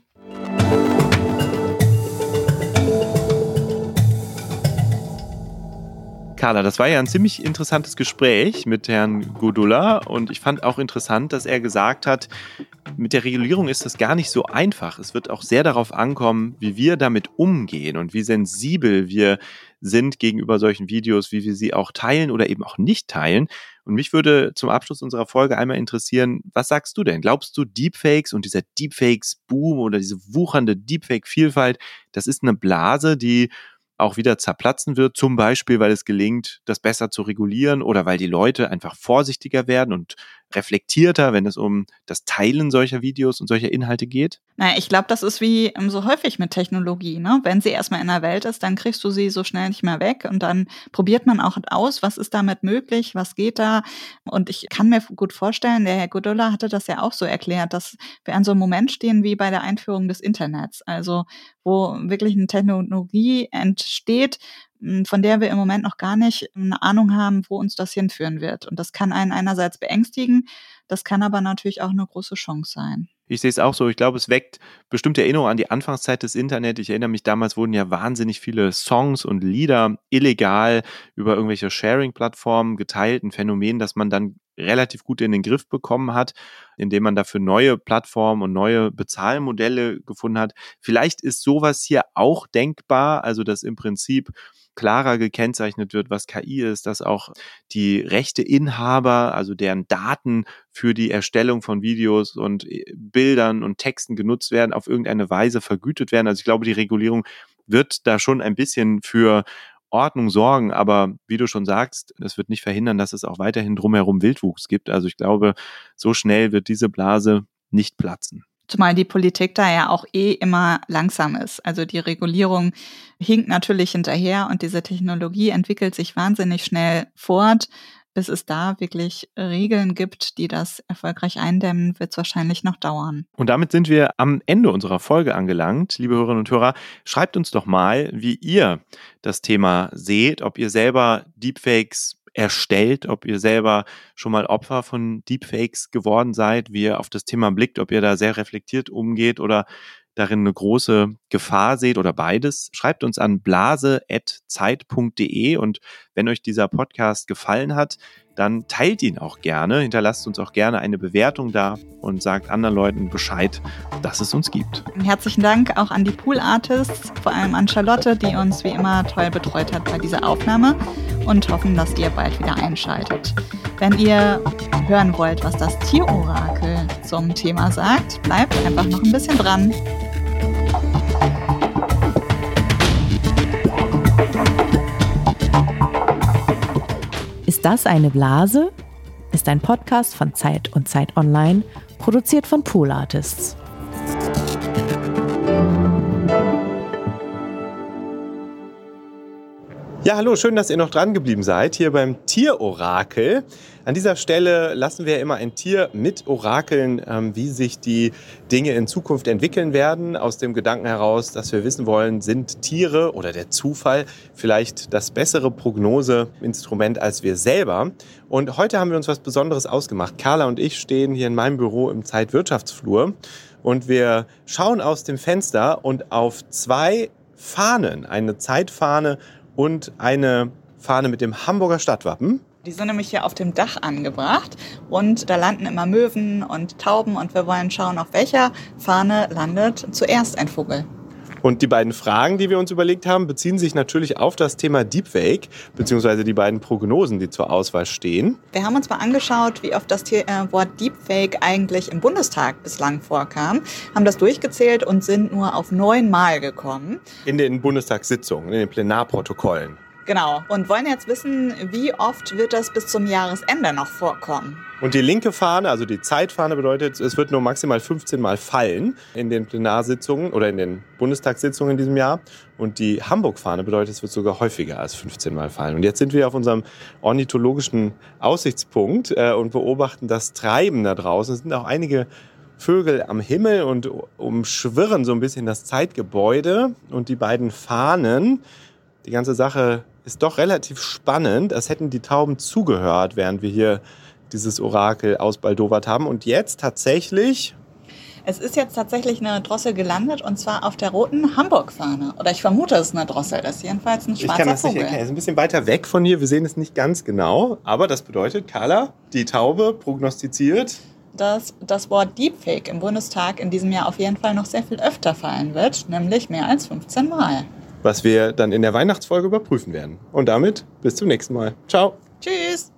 Carla, das war ja ein ziemlich interessantes Gespräch mit Herrn Godula und ich fand auch interessant, dass er gesagt hat, mit der Regulierung ist das gar nicht so einfach. Es wird auch sehr darauf ankommen, wie wir damit umgehen und wie sensibel wir sind gegenüber solchen Videos, wie wir sie auch teilen oder eben auch nicht teilen. Und mich würde zum Abschluss unserer Folge einmal interessieren, was sagst du denn? Glaubst du, Deepfakes und dieser Deepfakes-Boom oder diese wuchernde Deepfake-Vielfalt, das ist eine Blase, die auch wieder zerplatzen wird, zum Beispiel, weil es gelingt, das besser zu regulieren oder weil die Leute einfach vorsichtiger werden und reflektierter, wenn es um das Teilen solcher Videos und solcher Inhalte geht? Naja, ich glaube, das ist wie ähm, so häufig mit Technologie. Ne? Wenn sie erstmal in der Welt ist, dann kriegst du sie so schnell nicht mehr weg und dann probiert man auch aus, was ist damit möglich, was geht da. Und ich kann mir gut vorstellen, der Herr Godola hatte das ja auch so erklärt, dass wir an so einem Moment stehen wie bei der Einführung des Internets. Also wo wirklich eine Technologie entsteht, von der wir im Moment noch gar nicht eine Ahnung haben, wo uns das hinführen wird. Und das kann einen einerseits beängstigen, das kann aber natürlich auch eine große Chance sein. Ich sehe es auch so. Ich glaube, es weckt bestimmte Erinnerungen an die Anfangszeit des Internet. Ich erinnere mich, damals wurden ja wahnsinnig viele Songs und Lieder illegal über irgendwelche Sharing-Plattformen geteilt. Ein Phänomen, das man dann relativ gut in den Griff bekommen hat, indem man dafür neue Plattformen und neue Bezahlmodelle gefunden hat. Vielleicht ist sowas hier auch denkbar, also dass im Prinzip klarer gekennzeichnet wird, was KI ist, dass auch die Rechteinhaber, also deren Daten für die Erstellung von Videos und äh, Bildern und Texten genutzt werden, auf irgendeine Weise vergütet werden. Also ich glaube, die Regulierung wird da schon ein bisschen für Ordnung sorgen, aber wie du schon sagst, das wird nicht verhindern, dass es auch weiterhin drumherum Wildwuchs gibt. Also ich glaube, so schnell wird diese Blase nicht platzen. Zumal die Politik da ja auch eh immer langsam ist. Also die Regulierung hinkt natürlich hinterher und diese Technologie entwickelt sich wahnsinnig schnell fort. Bis es da wirklich Regeln gibt, die das erfolgreich eindämmen, wird es wahrscheinlich noch dauern. Und damit sind wir am Ende unserer Folge angelangt. Liebe Hörerinnen und Hörer, schreibt uns doch mal, wie ihr das Thema seht, ob ihr selber Deepfakes erstellt, ob ihr selber schon mal Opfer von Deepfakes geworden seid, wie ihr auf das Thema blickt, ob ihr da sehr reflektiert umgeht oder darin eine große Gefahr seht oder beides, schreibt uns an blase.zeit.de und wenn euch dieser Podcast gefallen hat, dann teilt ihn auch gerne, hinterlasst uns auch gerne eine Bewertung da und sagt anderen Leuten Bescheid, dass es uns gibt. Herzlichen Dank auch an die Pool Artists, vor allem an Charlotte, die uns wie immer toll betreut hat bei dieser Aufnahme und hoffen, dass ihr bald wieder einschaltet. Wenn ihr hören wollt, was das Tierorakel zum Thema sagt, bleibt einfach noch ein bisschen dran. Ist das eine Blase? Ist ein Podcast von Zeit und Zeit Online, produziert von Pool Artists. Ja, hallo, schön, dass ihr noch dran geblieben seid hier beim Tierorakel. An dieser Stelle lassen wir immer ein Tier mit Orakeln, ähm, wie sich die Dinge in Zukunft entwickeln werden. Aus dem Gedanken heraus, dass wir wissen wollen, sind Tiere oder der Zufall vielleicht das bessere Prognoseinstrument als wir selber. Und heute haben wir uns was Besonderes ausgemacht. Carla und ich stehen hier in meinem Büro im Zeitwirtschaftsflur und wir schauen aus dem Fenster und auf zwei Fahnen, eine Zeitfahne und eine Fahne mit dem Hamburger Stadtwappen. Die sind nämlich hier auf dem Dach angebracht und da landen immer Möwen und Tauben und wir wollen schauen, auf welcher Fahne landet zuerst ein Vogel. Und die beiden Fragen, die wir uns überlegt haben, beziehen sich natürlich auf das Thema Deepfake, beziehungsweise die beiden Prognosen, die zur Auswahl stehen. Wir haben uns mal angeschaut, wie oft das äh, Wort Deepfake eigentlich im Bundestag bislang vorkam, haben das durchgezählt und sind nur auf neun Mal gekommen. In den Bundestagssitzungen, in den Plenarprotokollen. Genau. Und wollen jetzt wissen, wie oft wird das bis zum Jahresende noch vorkommen? Und die linke Fahne, also die Zeitfahne, bedeutet, es wird nur maximal 15 Mal fallen in den Plenarsitzungen oder in den Bundestagssitzungen in diesem Jahr. Und die Hamburg-Fahne bedeutet, es wird sogar häufiger als 15 Mal fallen. Und jetzt sind wir auf unserem ornithologischen Aussichtspunkt äh, und beobachten das Treiben da draußen. Es sind auch einige Vögel am Himmel und umschwirren so ein bisschen das Zeitgebäude und die beiden Fahnen. Die ganze Sache ist doch relativ spannend, als hätten die Tauben zugehört, während wir hier dieses Orakel ausbaldowert haben. Und jetzt tatsächlich. Es ist jetzt tatsächlich eine Drossel gelandet und zwar auf der roten Hamburg-Fahne. Oder ich vermute, es ist eine Drossel. Das ist jedenfalls ein schwarzer Ich kann das Vogel. nicht erkennen. Es ist ein bisschen weiter weg von hier. Wir sehen es nicht ganz genau. Aber das bedeutet, Carla, die Taube prognostiziert. dass das Wort Deepfake im Bundestag in diesem Jahr auf jeden Fall noch sehr viel öfter fallen wird, nämlich mehr als 15 Mal. Was wir dann in der Weihnachtsfolge überprüfen werden. Und damit bis zum nächsten Mal. Ciao. Tschüss!